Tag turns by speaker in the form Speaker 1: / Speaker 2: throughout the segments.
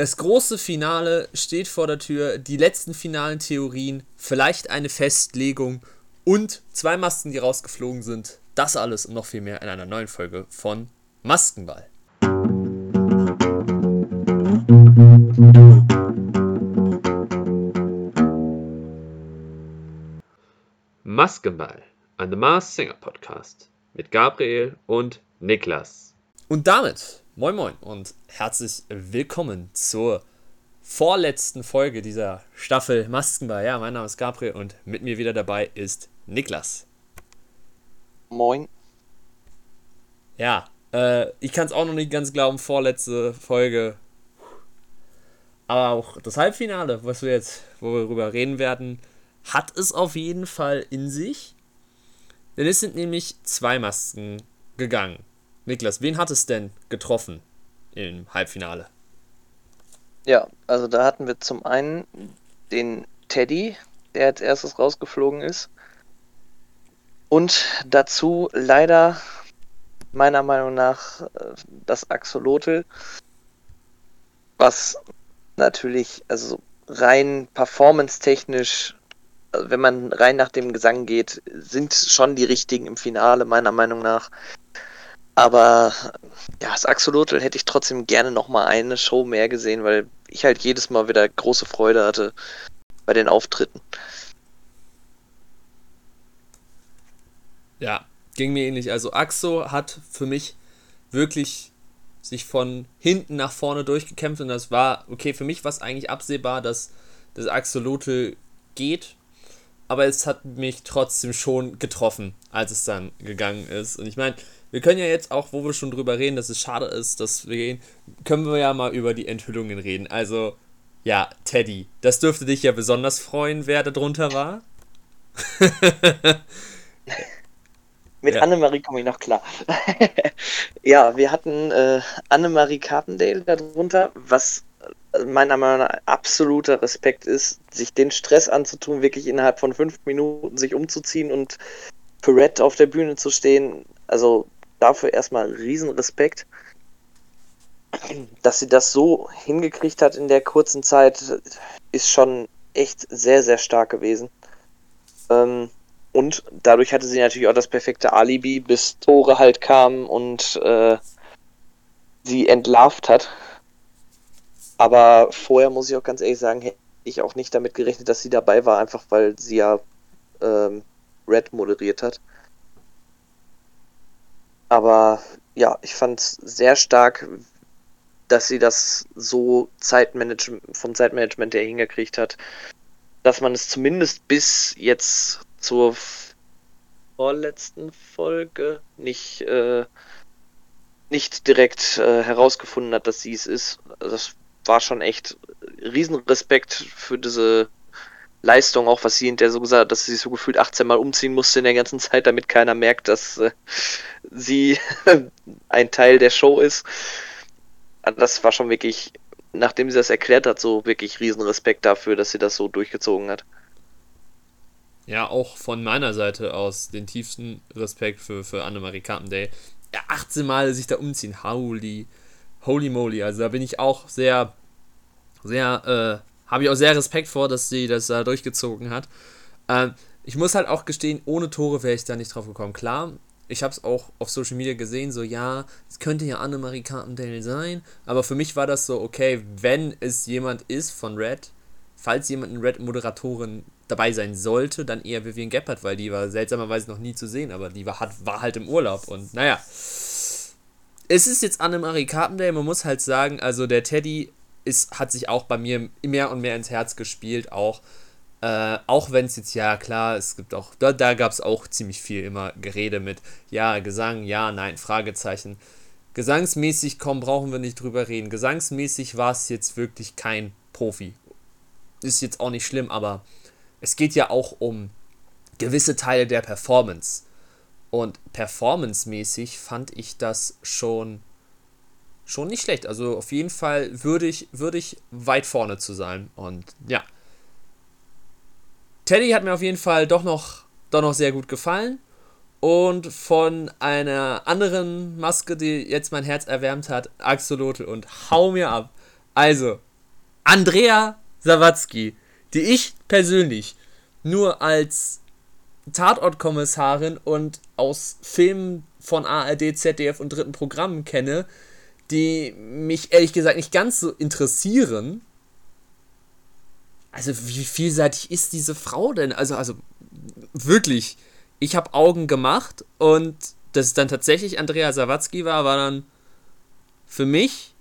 Speaker 1: Das große Finale steht vor der Tür, die letzten finalen Theorien, vielleicht eine Festlegung und zwei Masken, die rausgeflogen sind. Das alles und noch viel mehr in einer neuen Folge von Maskenball. Maskenball, ein The Mars Singer Podcast mit Gabriel und Niklas. Und damit moin moin und herzlich willkommen zur vorletzten Folge dieser Staffel Maskenball. Ja, mein Name ist Gabriel und mit mir wieder dabei ist Niklas.
Speaker 2: Moin.
Speaker 1: Ja, äh, ich kann es auch noch nicht ganz glauben, vorletzte Folge. Aber auch das Halbfinale, was wir jetzt, wo wir darüber reden werden, hat es auf jeden Fall in sich. Denn es sind nämlich zwei Masken gegangen. Niklas, wen hat es denn getroffen im Halbfinale?
Speaker 2: Ja, also da hatten wir zum einen den Teddy, der als erstes rausgeflogen ist. Und dazu leider meiner Meinung nach äh, das Axolotl, was natürlich, also rein performance-technisch, also wenn man rein nach dem Gesang geht, sind schon die richtigen im Finale, meiner Meinung nach. Aber ja, das Axolotl hätte ich trotzdem gerne nochmal eine Show mehr gesehen, weil ich halt jedes Mal wieder große Freude hatte bei den Auftritten.
Speaker 1: Ja, ging mir ähnlich. Also Axo hat für mich wirklich sich von hinten nach vorne durchgekämpft und das war, okay, für mich war es eigentlich absehbar, dass das Axolotl geht, aber es hat mich trotzdem schon getroffen, als es dann gegangen ist. Und ich meine, wir können ja jetzt auch, wo wir schon drüber reden, dass es schade ist, dass wir gehen, können wir ja mal über die Enthüllungen reden. Also, ja, Teddy, das dürfte dich ja besonders freuen, wer da drunter war.
Speaker 2: Mit ja. Annemarie komme ich noch klar. ja, wir hatten äh, Annemarie Carpendale darunter, was äh, meiner Meinung nach absoluter Respekt ist, sich den Stress anzutun, wirklich innerhalb von fünf Minuten sich umzuziehen und für Red auf der Bühne zu stehen. Also dafür erstmal riesen Respekt. Dass sie das so hingekriegt hat in der kurzen Zeit, ist schon echt sehr, sehr stark gewesen. Ähm, und dadurch hatte sie natürlich auch das perfekte Alibi, bis Tore halt kamen und äh, sie entlarvt hat. Aber vorher muss ich auch ganz ehrlich sagen, hätte ich auch nicht damit gerechnet, dass sie dabei war, einfach weil sie ja ähm, Red moderiert hat. Aber ja, ich fand es sehr stark, dass sie das so Zeitmanagement, vom Zeitmanagement her hingekriegt hat, dass man es zumindest bis jetzt zur vorletzten Folge nicht, äh, nicht direkt äh, herausgefunden hat, dass sie es ist. Das war schon echt Riesenrespekt für diese Leistung, auch was sie hinterher so gesagt hat, dass sie sich so gefühlt 18 Mal umziehen musste in der ganzen Zeit, damit keiner merkt, dass äh, sie ein Teil der Show ist. Also das war schon wirklich, nachdem sie das erklärt hat, so wirklich Riesenrespekt dafür, dass sie das so durchgezogen hat
Speaker 1: ja, auch von meiner Seite aus den tiefsten Respekt für, für Annemarie Carpendale. Ja, 18 Mal sich da umziehen, holy, holy moly. Also da bin ich auch sehr, sehr, äh, habe ich auch sehr Respekt vor, dass sie das da durchgezogen hat. Ähm, ich muss halt auch gestehen, ohne Tore wäre ich da nicht drauf gekommen. Klar, ich habe es auch auf Social Media gesehen, so ja, es könnte ja Annemarie Carpendale sein, aber für mich war das so, okay, wenn es jemand ist von Red, falls jemand eine Red-Moderatorin dabei sein sollte, dann eher Vivian Gebhardt, weil die war seltsamerweise noch nie zu sehen, aber die war, hat, war halt im Urlaub und naja. Es ist jetzt Annemarie Carpendale, man muss halt sagen, also der Teddy ist, hat sich auch bei mir mehr und mehr ins Herz gespielt, auch. Äh, auch wenn es jetzt, ja klar, es gibt auch, da, da gab es auch ziemlich viel immer Gerede mit, ja, Gesang, ja, nein, Fragezeichen. Gesangsmäßig, komm, brauchen wir nicht drüber reden. Gesangsmäßig war es jetzt wirklich kein Profi. Ist jetzt auch nicht schlimm, aber es geht ja auch um gewisse Teile der Performance. Und performancemäßig fand ich das schon, schon nicht schlecht. Also auf jeden Fall würdig, würdig weit vorne zu sein. Und ja. Teddy hat mir auf jeden Fall doch noch, doch noch sehr gut gefallen. Und von einer anderen Maske, die jetzt mein Herz erwärmt hat, Axolotl und hau mir ab. Also, Andrea Sawatzki, die ich persönlich nur als Tatortkommissarin und aus Filmen von ARD, ZDF und dritten Programmen kenne, die mich ehrlich gesagt nicht ganz so interessieren. Also wie vielseitig ist diese Frau denn? Also, also wirklich, ich habe Augen gemacht und dass es dann tatsächlich Andrea Sawatzki war, war dann für mich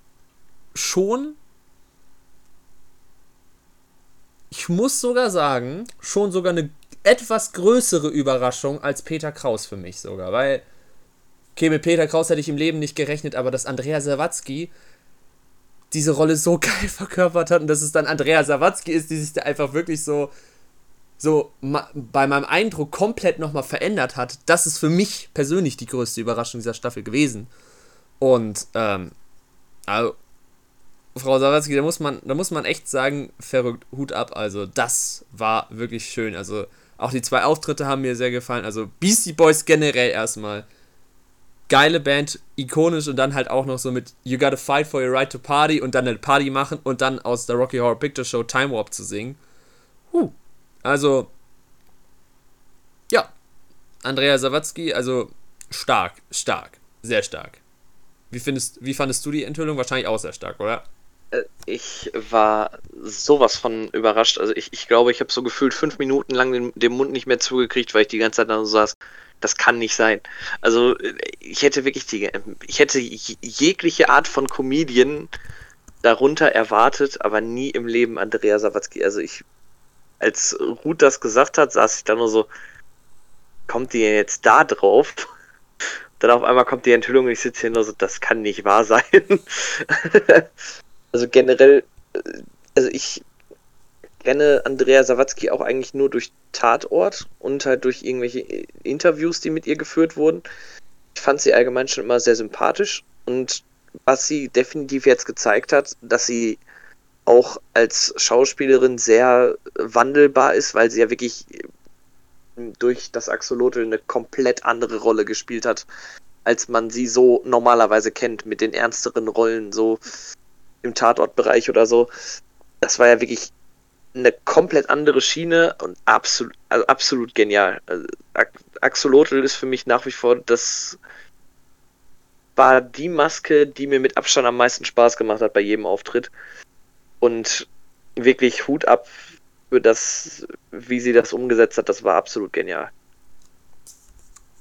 Speaker 1: schon, ich muss sogar sagen, schon sogar eine etwas größere Überraschung als Peter Kraus für mich sogar, weil okay, mit Peter Kraus hätte ich im Leben nicht gerechnet, aber dass Andrea Sawatzki diese Rolle so geil verkörpert hat und dass es dann Andrea Sawatzki ist, die sich da einfach wirklich so so bei meinem Eindruck komplett nochmal verändert hat, das ist für mich persönlich die größte Überraschung dieser Staffel gewesen. Und, ähm, also, Frau Sawatzki, da muss man, da muss man echt sagen, verrückt, Hut ab. Also, das war wirklich schön. Also, auch die zwei Auftritte haben mir sehr gefallen. Also, Beastie Boys generell erstmal. Geile Band, ikonisch und dann halt auch noch so mit You Gotta Fight for Your Right to Party und dann eine Party machen und dann aus der Rocky Horror Picture Show Time Warp zu singen. Huh, also, ja, Andrea Sawatzki, also stark, stark, sehr stark. Wie, findest, wie fandest du die Enthüllung? Wahrscheinlich auch sehr stark, oder?
Speaker 2: Äh, ich war sowas von überrascht. Also ich, ich glaube, ich habe so gefühlt fünf Minuten lang den, den Mund nicht mehr zugekriegt, weil ich die ganze Zeit da so saß. Das kann nicht sein. Also ich hätte wirklich die, ich hätte jegliche Art von Comedian darunter erwartet, aber nie im Leben Andrea Sawatzki. Also ich als Ruth das gesagt hat, saß ich da nur so, kommt die jetzt da drauf? Dann auf einmal kommt die Enthüllung und ich sitze hier nur so, das kann nicht wahr sein. also generell, äh, also ich kenne Andrea Sawatzki auch eigentlich nur durch Tatort und halt durch irgendwelche Interviews, die mit ihr geführt wurden. Ich fand sie allgemein schon immer sehr sympathisch und was sie definitiv jetzt gezeigt hat, dass sie auch als Schauspielerin sehr wandelbar ist, weil sie ja wirklich durch das Axolotl eine komplett andere Rolle gespielt hat, als man sie so normalerweise kennt, mit den ernsteren Rollen, so im Tatortbereich oder so. Das war ja wirklich eine komplett andere Schiene und absolut, also absolut genial. Also, Axolotl ist für mich nach wie vor das war die Maske, die mir mit Abstand am meisten Spaß gemacht hat bei jedem Auftritt. Und wirklich Hut ab für das, wie sie das umgesetzt hat. Das war absolut genial.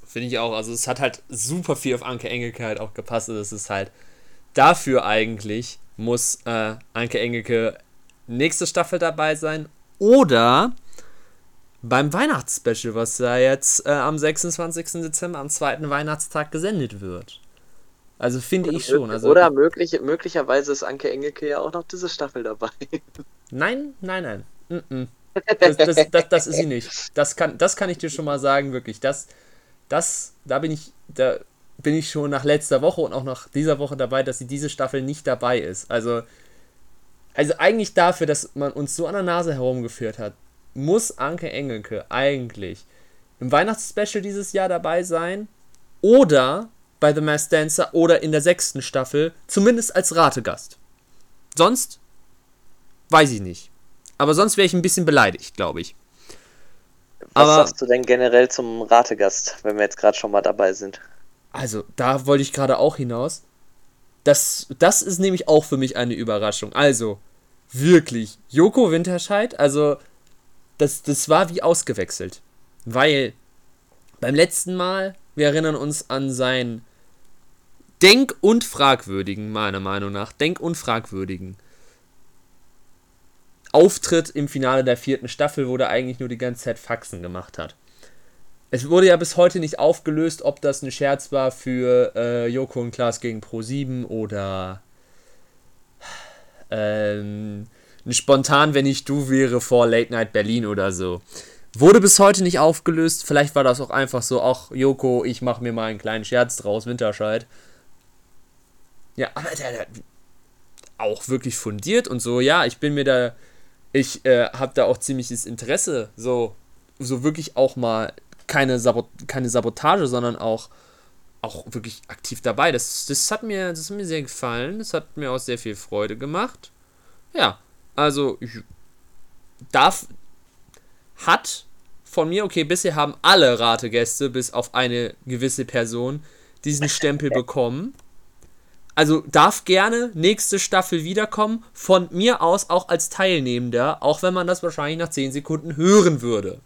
Speaker 1: Finde ich auch. Also es hat halt super viel auf Anke Engelke halt auch gepasst. Das ist halt dafür eigentlich muss äh, Anke Engelke nächste Staffel dabei sein oder beim Weihnachtsspecial, was da jetzt äh, am 26. Dezember, am zweiten Weihnachtstag gesendet wird. Also finde ich schon. Also,
Speaker 2: oder möglich, möglicherweise ist Anke Engelke ja auch noch diese Staffel dabei.
Speaker 1: Nein, nein, nein. Mm -mm. Das, das, das, das, ist sie nicht. Das kann, das kann ich dir schon mal sagen, wirklich. Das, das, da bin ich, da bin ich schon nach letzter Woche und auch nach dieser Woche dabei, dass sie diese Staffel nicht dabei ist. Also, also eigentlich dafür, dass man uns so an der Nase herumgeführt hat, muss Anke Engelke eigentlich im Weihnachtsspecial dieses Jahr dabei sein oder bei The Masked Dancer oder in der sechsten Staffel, zumindest als Rategast. Sonst weiß ich nicht. Aber sonst wäre ich ein bisschen beleidigt, glaube ich.
Speaker 2: Was Aber, sagst du denn generell zum Rategast, wenn wir jetzt gerade schon mal dabei sind?
Speaker 1: Also, da wollte ich gerade auch hinaus. Das, das ist nämlich auch für mich eine Überraschung. Also, wirklich, Joko Winterscheid, also, das, das war wie ausgewechselt. Weil beim letzten Mal, wir erinnern uns an sein denk- und fragwürdigen, meiner Meinung nach, denk- und fragwürdigen Auftritt im Finale der vierten Staffel, wo der eigentlich nur die ganze Zeit Faxen gemacht hat. Es wurde ja bis heute nicht aufgelöst, ob das ein Scherz war für äh, Joko und Klaas gegen Pro7 oder ähm, spontan, wenn ich du wäre, vor Late Night Berlin oder so. Wurde bis heute nicht aufgelöst. Vielleicht war das auch einfach so, ach Joko, ich mach mir mal einen kleinen Scherz draus, Winterscheid. Ja, aber der, der auch wirklich fundiert und so, ja, ich bin mir da, ich äh, habe da auch ziemliches Interesse, so, so wirklich auch mal keine, Sabot keine Sabotage, sondern auch, auch wirklich aktiv dabei. Das, das, hat mir, das hat mir sehr gefallen, das hat mir auch sehr viel Freude gemacht. Ja, Also, darf, hat von mir, okay, bisher haben alle Rategäste, bis auf eine gewisse Person, diesen Stempel bekommen. Also darf gerne nächste Staffel wiederkommen, von mir aus auch als Teilnehmender, auch wenn man das wahrscheinlich nach 10 Sekunden hören würde.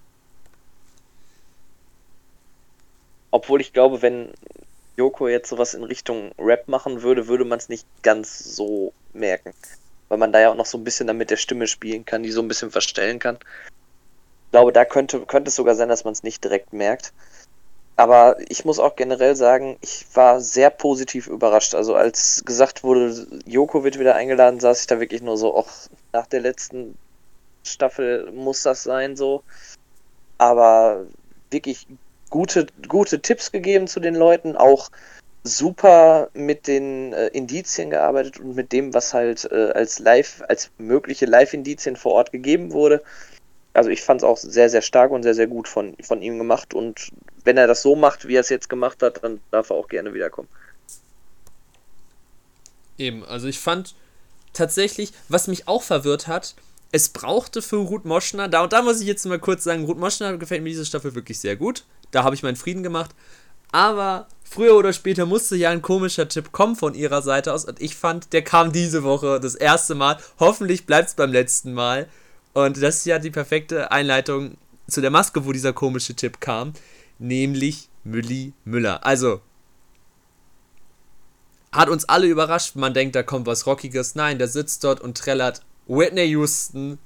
Speaker 2: Obwohl ich glaube, wenn Joko jetzt sowas in Richtung Rap machen würde, würde man es nicht ganz so merken. Weil man da ja auch noch so ein bisschen damit der Stimme spielen kann, die so ein bisschen verstellen kann. Ich glaube, da könnte, könnte es sogar sein, dass man es nicht direkt merkt. Aber ich muss auch generell sagen, ich war sehr positiv überrascht. Also als gesagt wurde, Joko wird wieder eingeladen, saß ich da wirklich nur so, auch nach der letzten Staffel muss das sein so. Aber wirklich gute, gute Tipps gegeben zu den Leuten, auch super mit den äh, Indizien gearbeitet und mit dem, was halt äh, als Live, als mögliche Live-Indizien vor Ort gegeben wurde. Also ich fand es auch sehr, sehr stark und sehr, sehr gut von, von ihm gemacht und wenn er das so macht, wie er es jetzt gemacht hat, dann darf er auch gerne wiederkommen.
Speaker 1: Eben, also ich fand tatsächlich, was mich auch verwirrt hat, es brauchte für Ruth Moschner, da und da muss ich jetzt mal kurz sagen, Ruth Moschner gefällt mir diese Staffel wirklich sehr gut. Da habe ich meinen Frieden gemacht. Aber früher oder später musste ja ein komischer Tipp kommen von ihrer Seite aus und ich fand, der kam diese Woche das erste Mal. Hoffentlich bleibt es beim letzten Mal. Und das ist ja die perfekte Einleitung zu der Maske, wo dieser komische Tipp kam nämlich Mülli Müller. Also, hat uns alle überrascht. Man denkt, da kommt was Rockiges. Nein, der sitzt dort und trällert Whitney Houston,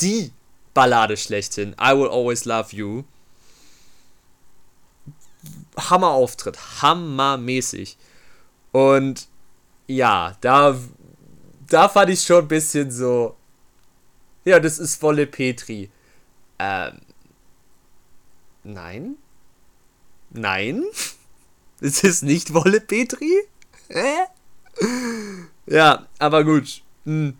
Speaker 1: die Ballade schlechthin. I Will Always Love You. Hammer-Auftritt. Hammermäßig. Und ja, da, da fand ich schon ein bisschen so. Ja, das ist volle Petri. Ähm. Nein? Nein. Es ist nicht Wolle Petri? Hä? Ja, aber gut. Hm.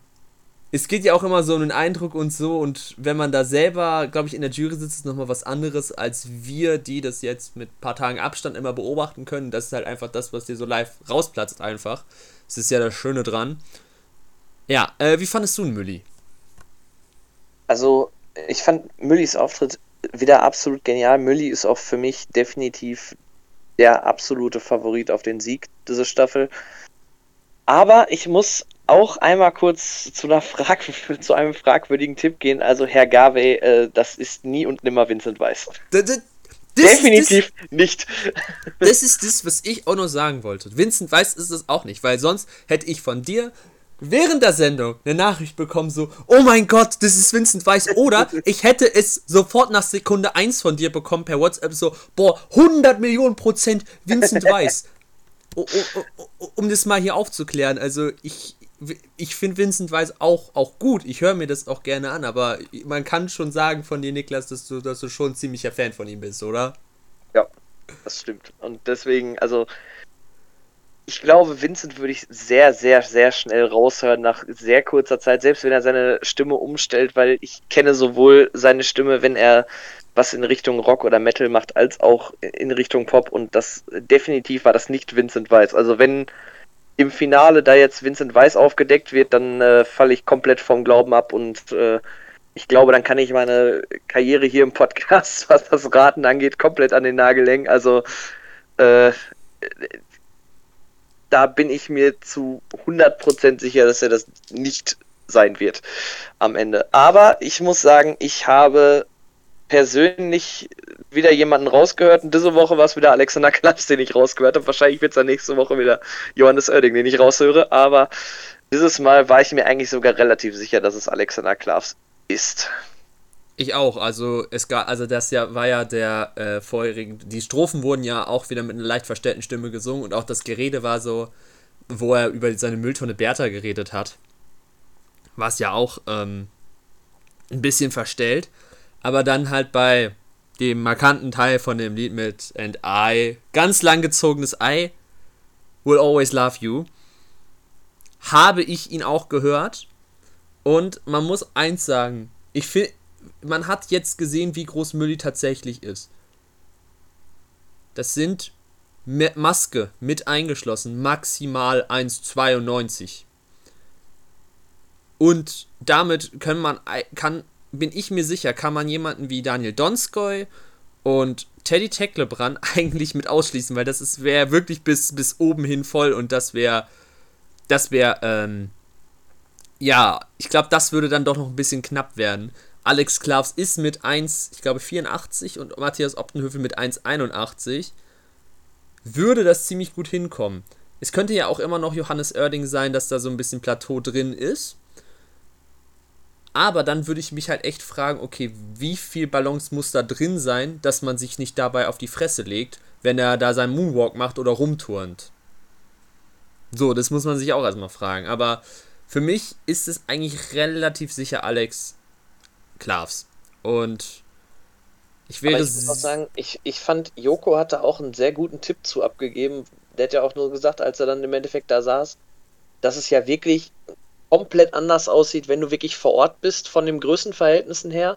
Speaker 1: Es geht ja auch immer so um den Eindruck und so. Und wenn man da selber, glaube ich, in der Jury sitzt, ist nochmal was anderes, als wir, die das jetzt mit ein paar Tagen Abstand immer beobachten können. Das ist halt einfach das, was dir so live rausplatzt, einfach. Das ist ja das Schöne dran. Ja, äh, wie fandest du einen Mülli?
Speaker 2: Also, ich fand Müllis Auftritt wieder absolut genial. Mülli ist auch für mich definitiv der absolute Favorit auf den Sieg dieser Staffel. Aber ich muss auch einmal kurz zu, einer Frag zu einem fragwürdigen Tipp gehen. Also Herr Garvey, äh, das ist nie und nimmer Vincent Weiss. Das, das, Definitiv
Speaker 1: das,
Speaker 2: nicht.
Speaker 1: Das ist das, was ich auch noch sagen wollte. Vincent Weiss ist es auch nicht, weil sonst hätte ich von dir während der Sendung eine Nachricht bekommen, so, oh mein Gott, das ist Vincent Weiss. Oder ich hätte es sofort nach Sekunde 1 von dir bekommen per WhatsApp, so, boah, 100 Millionen Prozent Vincent Weiss. Oh, oh, oh, um das mal hier aufzuklären, also ich, ich finde Vincent Weiss auch, auch gut. Ich höre mir das auch gerne an, aber man kann schon sagen von dir, Niklas, dass du, dass du schon ein ziemlicher Fan von ihm bist, oder?
Speaker 2: Ja, das stimmt. Und deswegen, also ich glaube, Vincent würde ich sehr, sehr, sehr schnell raushören nach sehr kurzer Zeit, selbst wenn er seine Stimme umstellt, weil ich kenne sowohl seine Stimme, wenn er was in Richtung Rock oder Metal macht, als auch in Richtung Pop und das definitiv war das nicht Vincent Weiss. Also wenn im Finale da jetzt Vincent Weiss aufgedeckt wird, dann äh, falle ich komplett vom Glauben ab und äh, ich glaube, dann kann ich meine Karriere hier im Podcast, was das Raten angeht, komplett an den Nagel hängen. Also äh, da bin ich mir zu 100% sicher, dass er das nicht sein wird am Ende. Aber ich muss sagen, ich habe persönlich wieder jemanden rausgehört und diese Woche war es wieder Alexander Klaps, den ich rausgehört habe. Wahrscheinlich wird es dann nächste Woche wieder Johannes Oerding, den ich raushöre, aber dieses Mal war ich mir eigentlich sogar relativ sicher, dass es Alexander Klaps ist.
Speaker 1: Ich auch. Also es gab, also das ja war ja der äh, vorherigen. Die Strophen wurden ja auch wieder mit einer leicht verstellten Stimme gesungen und auch das Gerede war so, wo er über seine Mülltonne Bertha geredet hat. War es ja auch ähm, ein bisschen verstellt. Aber dann halt bei dem markanten Teil von dem Lied mit And I, ganz langgezogenes I, Will Always Love You, habe ich ihn auch gehört. Und man muss eins sagen, ich finde, man hat jetzt gesehen, wie groß Mülli tatsächlich ist. Das sind Maske mit eingeschlossen, maximal 1,92. Und damit können man, kann, bin ich mir sicher, kann man jemanden wie Daniel Donskoy und Teddy Tecklebrand eigentlich mit ausschließen, weil das wäre wirklich bis, bis oben hin voll und das wäre, das wäre, ähm, ja, ich glaube, das würde dann doch noch ein bisschen knapp werden. Alex Klavs ist mit 1, ich glaube 84 und Matthias Optenhöfel mit 1,81. Würde das ziemlich gut hinkommen. Es könnte ja auch immer noch Johannes Oerding sein, dass da so ein bisschen Plateau drin ist. Aber dann würde ich mich halt echt fragen, okay, wie viel Ballons muss da drin sein, dass man sich nicht dabei auf die Fresse legt, wenn er da seinen Moonwalk macht oder rumturnt. So, das muss man sich auch erstmal fragen. Aber für mich ist es eigentlich relativ sicher Alex Klavs. Und
Speaker 2: ich will ich muss auch sagen, ich, ich fand, Joko hatte auch einen sehr guten Tipp zu abgegeben. Der hat ja auch nur gesagt, als er dann im Endeffekt da saß, dass es ja wirklich komplett anders aussieht, wenn du wirklich vor Ort bist, von den Größenverhältnissen her,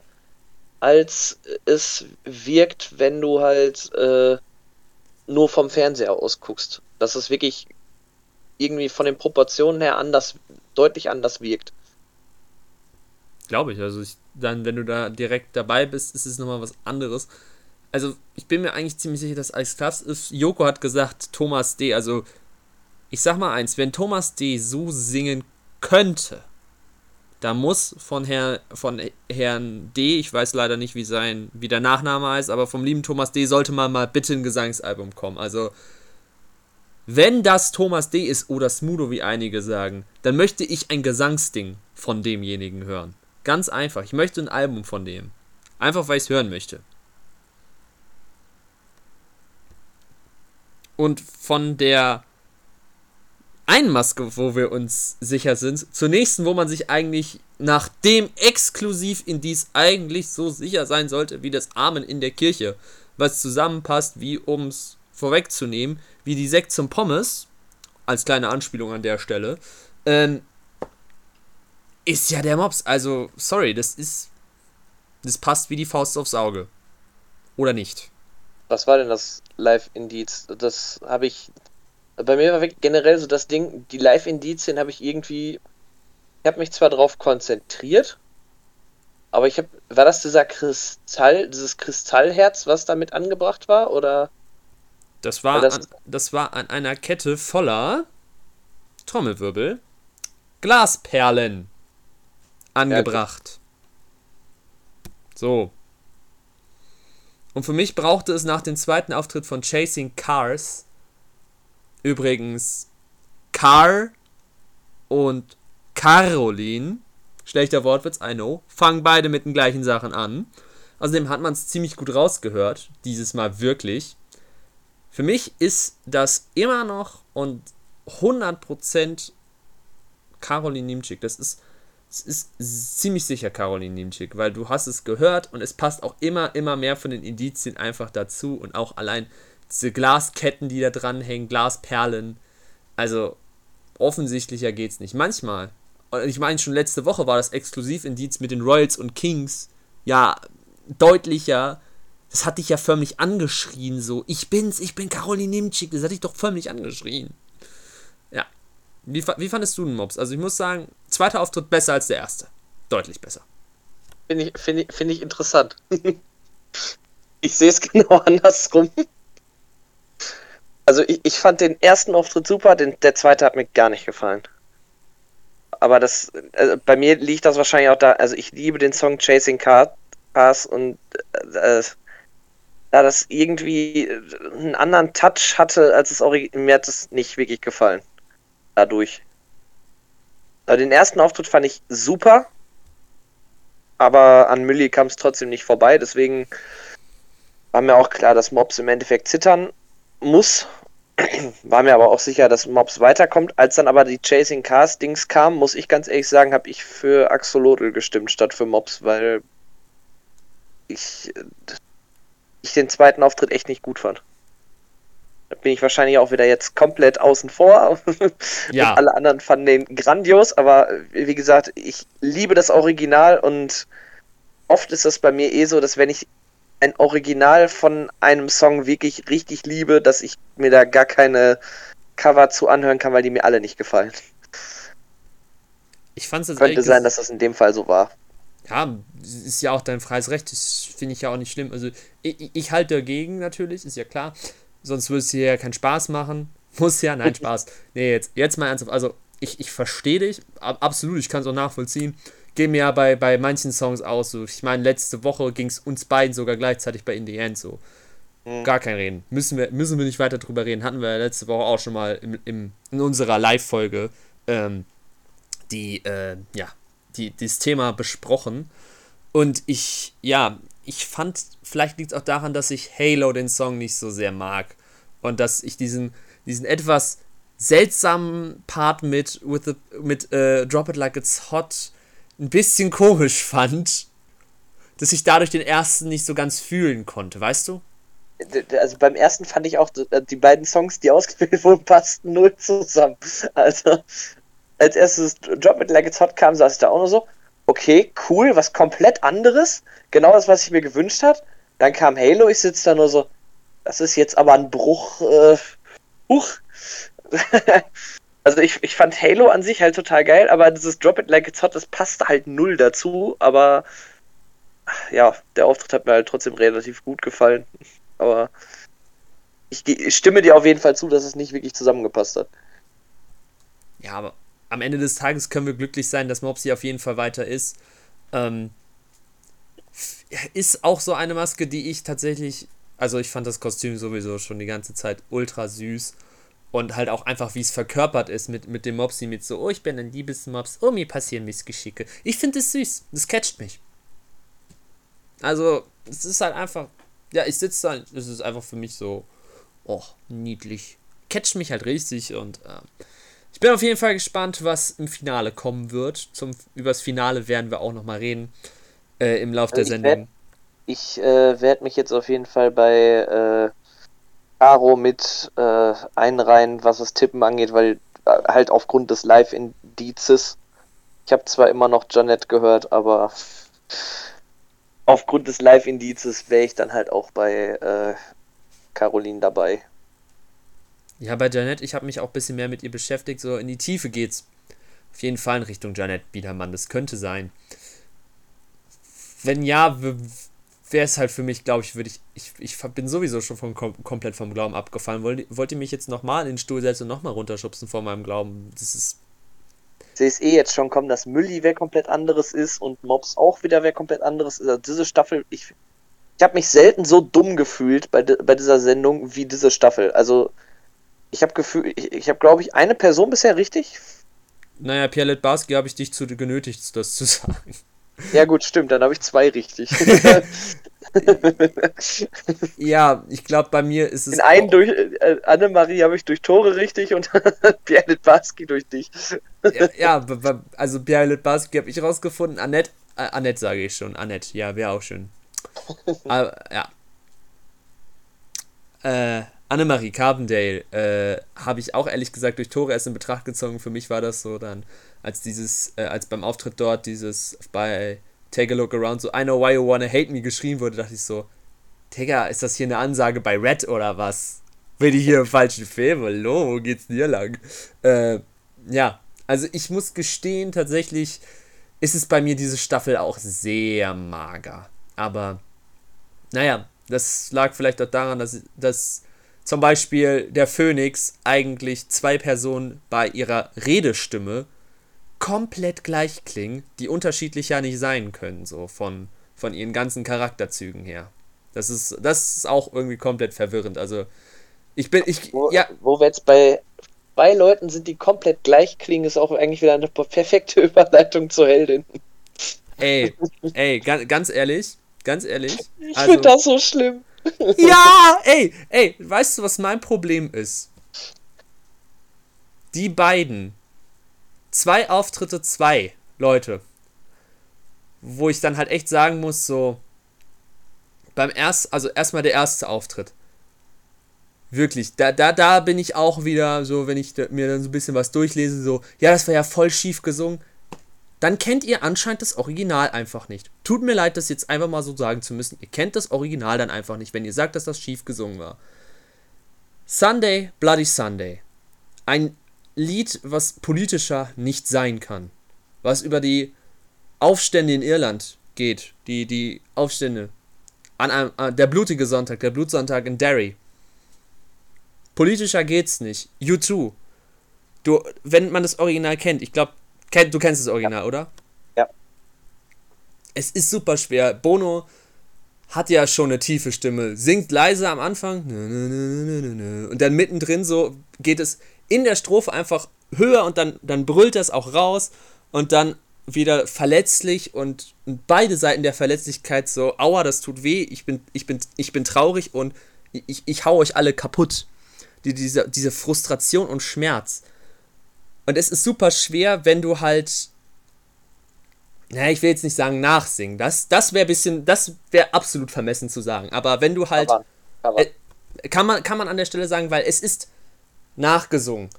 Speaker 2: als es wirkt, wenn du halt äh, nur vom Fernseher aus guckst. Dass es wirklich irgendwie von den Proportionen her anders, deutlich anders wirkt.
Speaker 1: Glaube ich. Also ich, dann, wenn du da direkt dabei bist, ist es nochmal was anderes. Also ich bin mir eigentlich ziemlich sicher, dass Alex Klaas ist. Joko hat gesagt, Thomas D. Also ich sag mal eins, wenn Thomas D. so singen könnte, da muss von, Herr, von Herrn D., ich weiß leider nicht, wie sein, wie der Nachname heißt, aber vom lieben Thomas D. sollte man mal bitte ein Gesangsalbum kommen. Also, wenn das Thomas D. ist oder Smudo, wie einige sagen, dann möchte ich ein Gesangsding von demjenigen hören. Ganz einfach. Ich möchte ein Album von dem. Einfach, weil ich es hören möchte. Und von der einen Maske, wo wir uns sicher sind, zur nächsten, wo man sich eigentlich nach dem exklusiv in dies eigentlich so sicher sein sollte, wie das Amen in der Kirche, was zusammenpasst, wie um es vorwegzunehmen, wie die Sekt zum Pommes, als kleine Anspielung an der Stelle, ähm, ist ja der Mops. Also, sorry, das ist. Das passt wie die Faust aufs Auge. Oder nicht?
Speaker 2: Was war denn das Live-Indiz? Das habe ich bei mir war generell so das Ding, die Live-Indizien habe ich irgendwie. Ich habe mich zwar darauf konzentriert, aber ich habe. War das dieser Kristall, dieses Kristallherz, was damit angebracht war? Oder.
Speaker 1: Das war, das, an, das war an einer Kette voller Trommelwirbel, Glasperlen angebracht. So. Und für mich brauchte es nach dem zweiten Auftritt von Chasing Cars Übrigens, Car und Caroline, schlechter Wortwitz, I know, fangen beide mit den gleichen Sachen an. Außerdem hat man es ziemlich gut rausgehört, dieses Mal wirklich. Für mich ist das immer noch und 100% Caroline Niemczyk. Das ist, das ist ziemlich sicher Caroline Niemczyk, weil du hast es gehört und es passt auch immer, immer mehr von den Indizien einfach dazu und auch allein diese Glasketten, die da dranhängen, Glasperlen. Also offensichtlicher geht's nicht. Manchmal, ich meine schon letzte Woche war das Exklusivindiz mit den Royals und Kings ja deutlicher. Das hat dich ja förmlich angeschrien, so, ich bin's, ich bin Caroline Nimczyk, das hat dich doch förmlich angeschrien. Ja. Wie, wie fandest du den Mobs? Also ich muss sagen, zweiter Auftritt besser als der erste. Deutlich besser.
Speaker 2: Finde ich, find ich, find ich interessant. ich sehe es genau andersrum. Also ich, ich fand den ersten Auftritt super, den, der zweite hat mir gar nicht gefallen. Aber das, also bei mir liegt das wahrscheinlich auch da, also ich liebe den Song Chasing Cars und äh, da das irgendwie einen anderen Touch hatte, als es Original, mir hat es nicht wirklich gefallen. Dadurch. Also den ersten Auftritt fand ich super, aber an Mülli kam es trotzdem nicht vorbei, deswegen war mir auch klar, dass Mobs im Endeffekt zittern muss. War mir aber auch sicher, dass Mobs weiterkommt. Als dann aber die Chasing Cars Dings kam, muss ich ganz ehrlich sagen, habe ich für Axolotl gestimmt statt für Mobs, weil ich, ich den zweiten Auftritt echt nicht gut fand. Da bin ich wahrscheinlich auch wieder jetzt komplett außen vor. ja. Alle anderen fanden den grandios, aber wie gesagt, ich liebe das Original und oft ist das bei mir eh so, dass wenn ich ein Original von einem Song wirklich richtig liebe, dass ich mir da gar keine Cover zu anhören kann, weil die mir alle nicht gefallen.
Speaker 1: Ich fand's jetzt
Speaker 2: Könnte sein, dass das in dem Fall so war.
Speaker 1: Ja, ist ja auch dein freies Recht, das finde ich ja auch nicht schlimm. Also, ich, ich halte dagegen natürlich, ist ja klar. Sonst würde es hier ja keinen Spaß machen. Muss ja, nein, Spaß. Nee, jetzt, jetzt mal ernsthaft. Also, ich, ich verstehe dich, absolut, ich kann es auch nachvollziehen. Gehen mir ja bei, bei manchen Songs aus. So. Ich meine, letzte Woche ging es uns beiden sogar gleichzeitig bei In the End so. Mhm. Gar kein Reden. Müssen wir, müssen wir nicht weiter drüber reden. Hatten wir ja letzte Woche auch schon mal im, im, in unserer Live-Folge ähm, die, äh, ja, die, dieses Thema besprochen. Und ich, ja, ich fand, vielleicht liegt es auch daran, dass ich Halo den Song nicht so sehr mag. Und dass ich diesen, diesen etwas seltsamen Part mit, with the, mit uh, Drop It Like It's Hot ein bisschen komisch fand, dass ich dadurch den ersten nicht so ganz fühlen konnte, weißt du?
Speaker 2: Also beim ersten fand ich auch äh, die beiden Songs, die ausgewählt wurden, passten null zusammen. Also als erstes Drop It Like It's Hot kam, saß ich da auch nur so, okay, cool, was komplett anderes, genau das, was ich mir gewünscht habe. Dann kam Halo, ich sitze da nur so, das ist jetzt aber ein Bruch, äh, huch. also ich, ich fand Halo an sich halt total geil, aber dieses Drop It Like It's Hot, das passte halt null dazu, aber ja, der Auftritt hat mir halt trotzdem relativ gut gefallen. Aber ich, ich stimme dir auf jeden Fall zu, dass es nicht wirklich zusammengepasst hat.
Speaker 1: Ja, aber am Ende des Tages können wir glücklich sein, dass Mopsy auf jeden Fall weiter ist. Ähm, ist auch so eine Maske, die ich tatsächlich, also ich fand das Kostüm sowieso schon die ganze Zeit ultra süß und halt auch einfach, wie es verkörpert ist mit, mit dem Mopsy, mit so, oh, ich bin ein Liebesmops, oh, mir passieren Missgeschicke. Ich finde es süß, das catcht mich. Also, es ist halt einfach, ja, ich sitze da, es ist einfach für mich so, oh, niedlich. Catcht mich halt richtig und äh, ich bin auf jeden Fall gespannt, was im Finale kommen wird. Zum, übers Finale werden wir auch nochmal reden äh, im Lauf der Sendung.
Speaker 2: Werd, ich äh, werde mich jetzt auf jeden Fall bei Caro mit äh, einreihen, was das Tippen angeht, weil äh, halt aufgrund des Live-Indizes. Ich habe zwar immer noch Janet gehört, aber aufgrund des Live-Indizes wäre ich dann halt auch bei äh, Caroline dabei.
Speaker 1: Ja, bei Janet, ich habe mich auch ein bisschen mehr mit ihr beschäftigt. So in die Tiefe geht's. Auf jeden Fall in Richtung Janet Biedermann. Das könnte sein. Wenn ja, wäre es halt für mich, glaube ich, würde ich, ich. Ich bin sowieso schon vom, komplett vom Glauben abgefallen. Wollt, wollt ihr mich jetzt nochmal in den Stuhl setzen und nochmal runterschubsen vor meinem Glauben? Das ist.
Speaker 2: Ich sehe es eh jetzt schon kommen, dass Mülli wer komplett anderes ist und Mobs auch wieder wer komplett anderes ist. Also diese Staffel, ich, ich habe mich selten so dumm gefühlt bei, bei dieser Sendung wie diese Staffel. Also ich habe Gefühl, ich, ich habe, glaube ich, eine Person bisher richtig.
Speaker 1: Naja, Pierre Barski habe ich dich zu genötigt, das zu sagen.
Speaker 2: Ja, gut, stimmt, dann habe ich zwei richtig.
Speaker 1: ja, ich glaube, bei mir ist es.
Speaker 2: In einen durch äh, Annemarie habe ich durch Tore richtig und Pierre Litbarski durch dich.
Speaker 1: ja, ja, also Pierre Litbarski habe ich rausgefunden. Annette, äh, Annette sage ich schon. Annette, ja, wäre auch schön. Aber, ja. Äh, Annemarie Carbondale äh, habe ich auch ehrlich gesagt durch Tore erst in Betracht gezogen. Für mich war das so dann, als dieses, äh, als beim Auftritt dort dieses bei Take a Look Around so I know why you wanna hate me geschrien wurde, dachte ich so, Digga, ist das hier eine Ansage bei Red oder was? Bin ich hier im falschen Film? Hallo, wo geht's denn hier lang? Äh, ja, also ich muss gestehen, tatsächlich ist es bei mir diese Staffel auch sehr mager. Aber naja, das lag vielleicht auch daran, dass, dass zum Beispiel der Phönix eigentlich zwei Personen bei ihrer Redestimme komplett gleich klingen, die unterschiedlich ja nicht sein können, so von, von ihren ganzen Charakterzügen her. Das ist, das ist auch irgendwie komplett verwirrend. Also, ich bin, ich,
Speaker 2: wo,
Speaker 1: ja.
Speaker 2: Wo wir jetzt bei zwei Leuten sind, die komplett gleich klingen, ist auch eigentlich wieder eine perfekte Überleitung zur Heldin.
Speaker 1: Ey, ey, ganz, ganz ehrlich, ganz ehrlich.
Speaker 2: Ich also, finde das so schlimm.
Speaker 1: Ja, ey, ey, weißt du, was mein Problem ist? Die beiden. Zwei Auftritte, zwei Leute. Wo ich dann halt echt sagen muss, so. Beim ersten, also erstmal der erste Auftritt. Wirklich, da, da, da bin ich auch wieder so, wenn ich mir dann so ein bisschen was durchlese, so, ja, das war ja voll schief gesungen dann kennt ihr anscheinend das Original einfach nicht. Tut mir leid, das jetzt einfach mal so sagen zu müssen. Ihr kennt das Original dann einfach nicht, wenn ihr sagt, dass das schief gesungen war. Sunday, Bloody Sunday. Ein Lied, was politischer nicht sein kann. was über die Aufstände in Irland geht, die, die Aufstände. An einem, an der blutige Sonntag, der Blutsonntag in Derry. Politischer geht's nicht. U2. Du, wenn man das Original kennt, ich glaube, kenn, du kennst das Original,
Speaker 2: ja.
Speaker 1: oder?
Speaker 2: Ja.
Speaker 1: Es ist super schwer. Bono hat ja schon eine tiefe Stimme, singt leise am Anfang und dann mittendrin so geht es in der Strophe einfach höher und dann, dann brüllt das auch raus und dann wieder verletzlich und, beide Seiten der Verletzlichkeit so, aua, das tut weh, ich bin, ich bin, ich bin traurig und ich, ich hau euch alle kaputt. Die, diese, diese Frustration und Schmerz. Und es ist super schwer, wenn du halt. Naja, ich will jetzt nicht sagen nachsingen. Das, das wäre bisschen, das wäre absolut vermessen zu sagen. Aber wenn du halt. Aber, aber. Äh, kann, man, kann man an der Stelle sagen, weil es ist nachgesungen.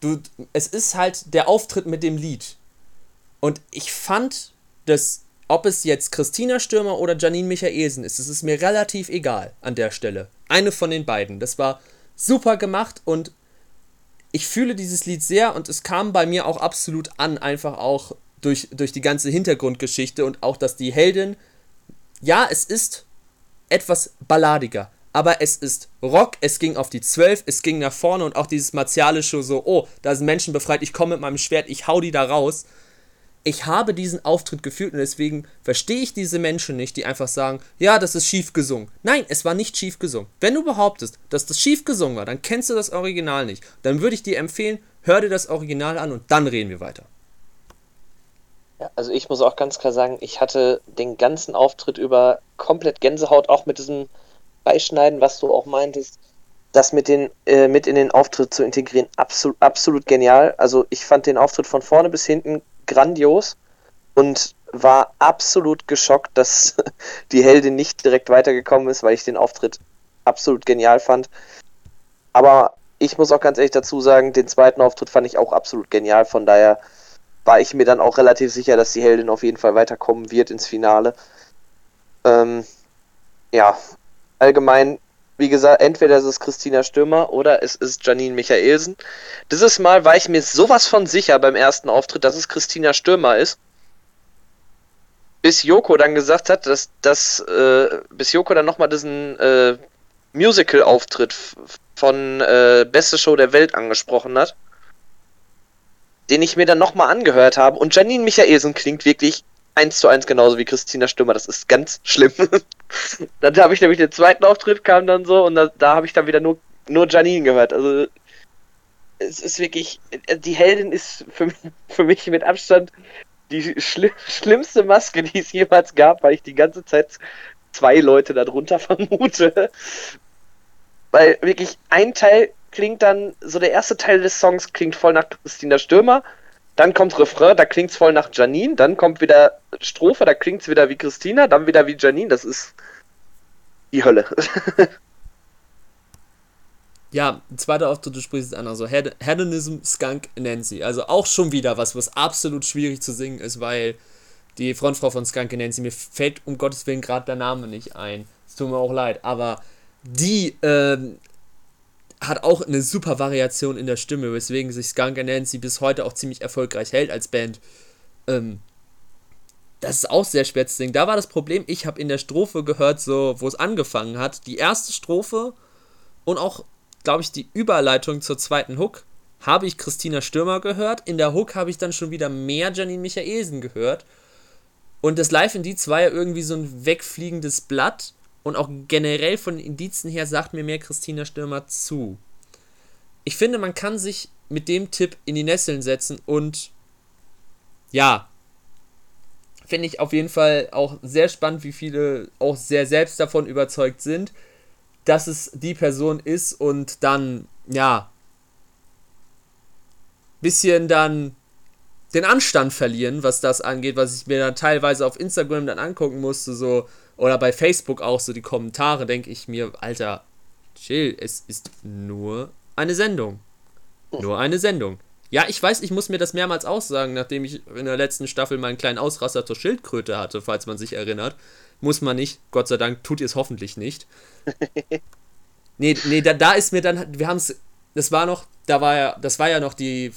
Speaker 1: Du, es ist halt der Auftritt mit dem Lied. Und ich fand, dass, ob es jetzt Christina Stürmer oder Janine Michaelsen ist, das ist mir relativ egal an der Stelle. Eine von den beiden. Das war super gemacht und ich fühle dieses Lied sehr und es kam bei mir auch absolut an, einfach auch durch, durch die ganze Hintergrundgeschichte und auch, dass die Heldin, ja, es ist etwas balladiger, aber es ist Rock, es ging auf die 12, es ging nach vorne und auch dieses martialische so, oh, da sind Menschen befreit, ich komme mit meinem Schwert, ich hau die da raus ich habe diesen Auftritt gefühlt und deswegen verstehe ich diese Menschen nicht, die einfach sagen, ja, das ist schief gesungen. Nein, es war nicht schief gesungen. Wenn du behauptest, dass das schief gesungen war, dann kennst du das Original nicht. Dann würde ich dir empfehlen, hör dir das Original an und dann reden wir weiter.
Speaker 2: Also ich muss auch ganz klar sagen, ich hatte den ganzen Auftritt über komplett Gänsehaut, auch mit diesem Beischneiden, was du auch meintest. Das mit, den, äh, mit in den Auftritt zu integrieren, absolut, absolut genial. Also ich fand den Auftritt von vorne bis hinten grandios und war absolut geschockt, dass die Heldin nicht direkt weitergekommen ist, weil ich den Auftritt absolut genial fand. Aber ich muss auch ganz ehrlich dazu sagen, den zweiten Auftritt fand ich auch absolut genial. Von daher war ich mir dann auch relativ sicher, dass die Heldin auf jeden Fall weiterkommen wird ins Finale. Ähm, ja, allgemein wie gesagt, entweder ist es Christina Stürmer oder es ist Janine Michaelsen. Dieses Mal war ich mir sowas von sicher beim ersten Auftritt, dass es Christina Stürmer ist. Bis Joko dann gesagt hat, dass das, äh, bis Joko dann nochmal diesen äh, Musical-Auftritt von äh, Beste Show der Welt angesprochen hat. Den ich mir dann nochmal angehört habe. Und Janine Michaelsen klingt wirklich eins zu eins genauso wie Christina Stürmer. Das ist ganz schlimm. dann habe ich nämlich den zweiten Auftritt, kam dann so und da, da habe ich dann wieder nur, nur Janine gehört. Also es ist wirklich, die Heldin ist für, für mich mit Abstand die schli schlimmste Maske, die es jemals gab, weil ich die ganze Zeit zwei Leute darunter vermute. Weil wirklich ein Teil klingt dann, so der erste Teil des Songs klingt voll nach Christina Stürmer dann kommt Refrain, da klingt es voll nach Janine, dann kommt wieder Strophe, da klingt es wieder wie Christina, dann wieder wie Janine, das ist die Hölle.
Speaker 1: ja, zweiter Auftritt, du sprichst es an, also Hedonism, Skunk, Nancy. Also auch schon wieder was, was absolut schwierig zu singen ist, weil die Frontfrau von Skunk Nancy, mir fällt um Gottes Willen gerade der Name nicht ein. Es tut mir auch leid, aber die ähm, hat auch eine super Variation in der Stimme, weswegen sich Skunk Nancy bis heute auch ziemlich erfolgreich hält als Band. Ähm, das ist auch sehr schwer zu singen. Da war das Problem, ich habe in der Strophe gehört, so, wo es angefangen hat, die erste Strophe und auch, glaube ich, die Überleitung zur zweiten Hook habe ich Christina Stürmer gehört. In der Hook habe ich dann schon wieder mehr Janine Michaelsen gehört. Und das Live in die zwei irgendwie so ein wegfliegendes Blatt. Und auch generell von Indizen her sagt mir mehr Christina Stürmer zu. Ich finde, man kann sich mit dem Tipp in die Nesseln setzen und ja, finde ich auf jeden Fall auch sehr spannend, wie viele auch sehr selbst davon überzeugt sind, dass es die Person ist und dann, ja, bisschen dann den Anstand verlieren, was das angeht, was ich mir dann teilweise auf Instagram dann angucken musste, so, oder bei Facebook auch so die Kommentare, denke ich mir, Alter, chill, es ist nur eine Sendung. Nur eine Sendung. Ja, ich weiß, ich muss mir das mehrmals aussagen, nachdem ich in der letzten Staffel meinen kleinen Ausraster zur Schildkröte hatte, falls man sich erinnert. Muss man nicht, Gott sei Dank, tut ihr es hoffentlich nicht. nee, nee, da, da ist mir dann, wir haben es, das war noch, da war ja, das war ja noch die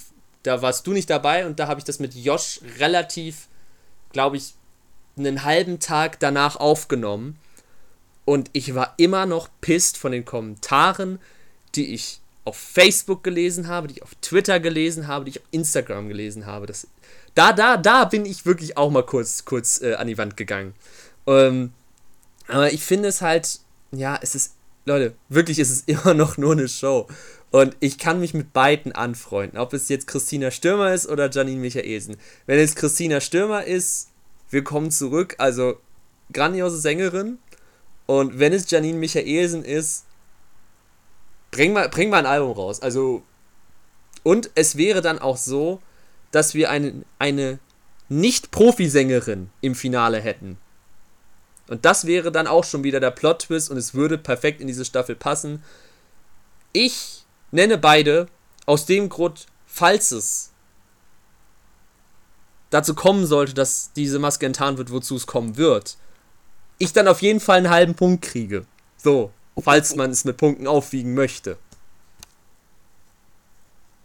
Speaker 1: da warst du nicht dabei und da habe ich das mit Josh relativ, glaube ich, einen halben Tag danach aufgenommen. Und ich war immer noch pisst von den Kommentaren, die ich auf Facebook gelesen habe, die ich auf Twitter gelesen habe, die ich auf Instagram gelesen habe. Das, da, da, da bin ich wirklich auch mal kurz, kurz äh, an die Wand gegangen. Ähm, aber ich finde es halt, ja, es ist, Leute, wirklich ist es immer noch nur eine Show. Und ich kann mich mit beiden anfreunden, ob es jetzt Christina Stürmer ist oder Janine Michaelsen. Wenn es Christina Stürmer ist, willkommen zurück, also grandiose Sängerin. Und wenn es Janine Michaelsen ist, bring mal, bring mal ein Album raus. Also, und es wäre dann auch so, dass wir eine, eine Nicht-Profi-Sängerin im Finale hätten. Und das wäre dann auch schon wieder der Plot-Twist und es würde perfekt in diese Staffel passen. Ich nenne beide aus dem Grund, falls es dazu kommen sollte, dass diese Maske enttarnt wird, wozu es kommen wird, ich dann auf jeden Fall einen halben Punkt kriege. So, falls man es mit Punkten aufwiegen möchte.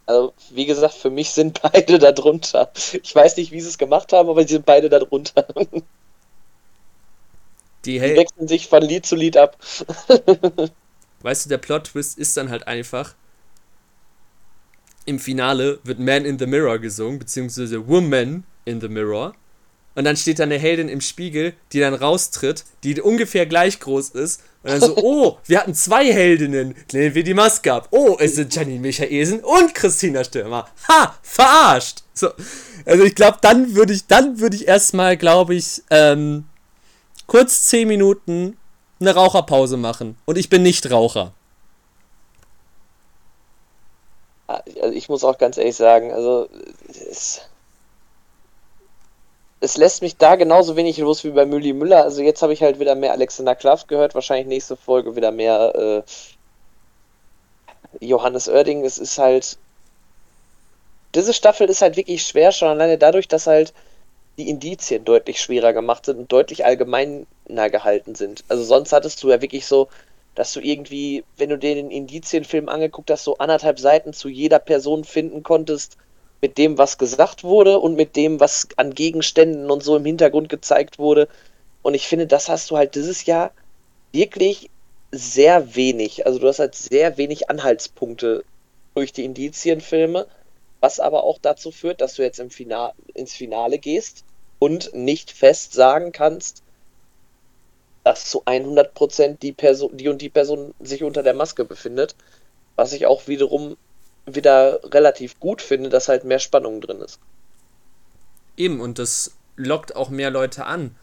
Speaker 2: Also, wie gesagt, für mich sind beide da drunter. Ich weiß nicht, wie sie es gemacht haben, aber sie sind beide da drunter. Die, Die wechseln sich von Lied zu Lied ab.
Speaker 1: weißt du, der Plot-Twist ist dann halt einfach, im Finale wird Man in the Mirror gesungen, beziehungsweise Woman in the Mirror. Und dann steht da eine Heldin im Spiegel, die dann raustritt, die ungefähr gleich groß ist. Und dann so, oh, wir hatten zwei Heldinnen, nehmen wir die Maske ab. Oh, es sind Janine Michaelsen und Christina Stürmer. Ha, verarscht. So, also ich glaube, dann würde ich, dann würde ich erstmal, glaube ich, ähm, kurz 10 Minuten eine Raucherpause machen. Und ich bin nicht Raucher.
Speaker 2: Also ich muss auch ganz ehrlich sagen, also es, es lässt mich da genauso wenig los wie bei Mülli Müller. Also jetzt habe ich halt wieder mehr Alexander Klaff gehört, wahrscheinlich nächste Folge wieder mehr äh, Johannes Oerding. Es ist halt. Diese Staffel ist halt wirklich schwer, schon alleine dadurch, dass halt die Indizien deutlich schwerer gemacht sind und deutlich allgemeiner gehalten sind. Also sonst hattest du ja wirklich so, dass du irgendwie, wenn du den Indizienfilm angeguckt hast, so anderthalb Seiten zu jeder Person finden konntest, mit dem, was gesagt wurde und mit dem, was an Gegenständen und so im Hintergrund gezeigt wurde. Und ich finde, das hast du halt dieses Jahr wirklich sehr wenig. Also du hast halt sehr wenig Anhaltspunkte durch die Indizienfilme, was aber auch dazu führt, dass du jetzt im Finale, ins Finale gehst und nicht fest sagen kannst, dass zu 100% die Person, die und die Person sich unter der Maske befindet, was ich auch wiederum wieder relativ gut finde, dass halt mehr Spannung drin ist.
Speaker 1: Eben, und das lockt auch mehr Leute an.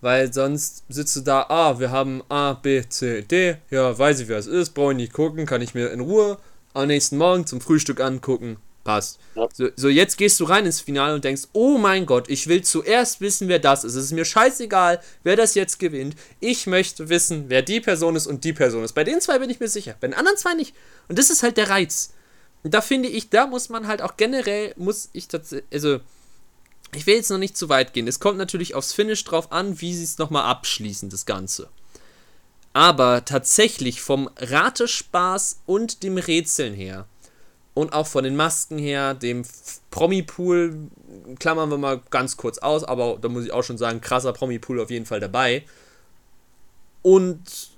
Speaker 1: Weil sonst sitzt du da, ah, wir haben A, B, C, D, ja, weiß ich, wer es ist, brauche ich nicht gucken, kann ich mir in Ruhe am nächsten Morgen zum Frühstück angucken, passt. Ja. So, so, jetzt gehst du rein ins Finale und denkst, oh mein Gott, ich will zuerst wissen, wer das ist. Es ist mir scheißegal, wer das jetzt gewinnt. Ich möchte wissen, wer die Person ist und die Person ist. Bei den zwei bin ich mir sicher, bei den anderen zwei nicht. Und das ist halt der Reiz. Da finde ich, da muss man halt auch generell, muss ich tatsächlich, also, ich will jetzt noch nicht zu weit gehen. Es kommt natürlich aufs Finish drauf an, wie sie es nochmal abschließen, das Ganze. Aber tatsächlich vom Ratespaß und dem Rätseln her und auch von den Masken her, dem Promi-Pool, klammern wir mal ganz kurz aus, aber da muss ich auch schon sagen, krasser Promi-Pool auf jeden Fall dabei. Und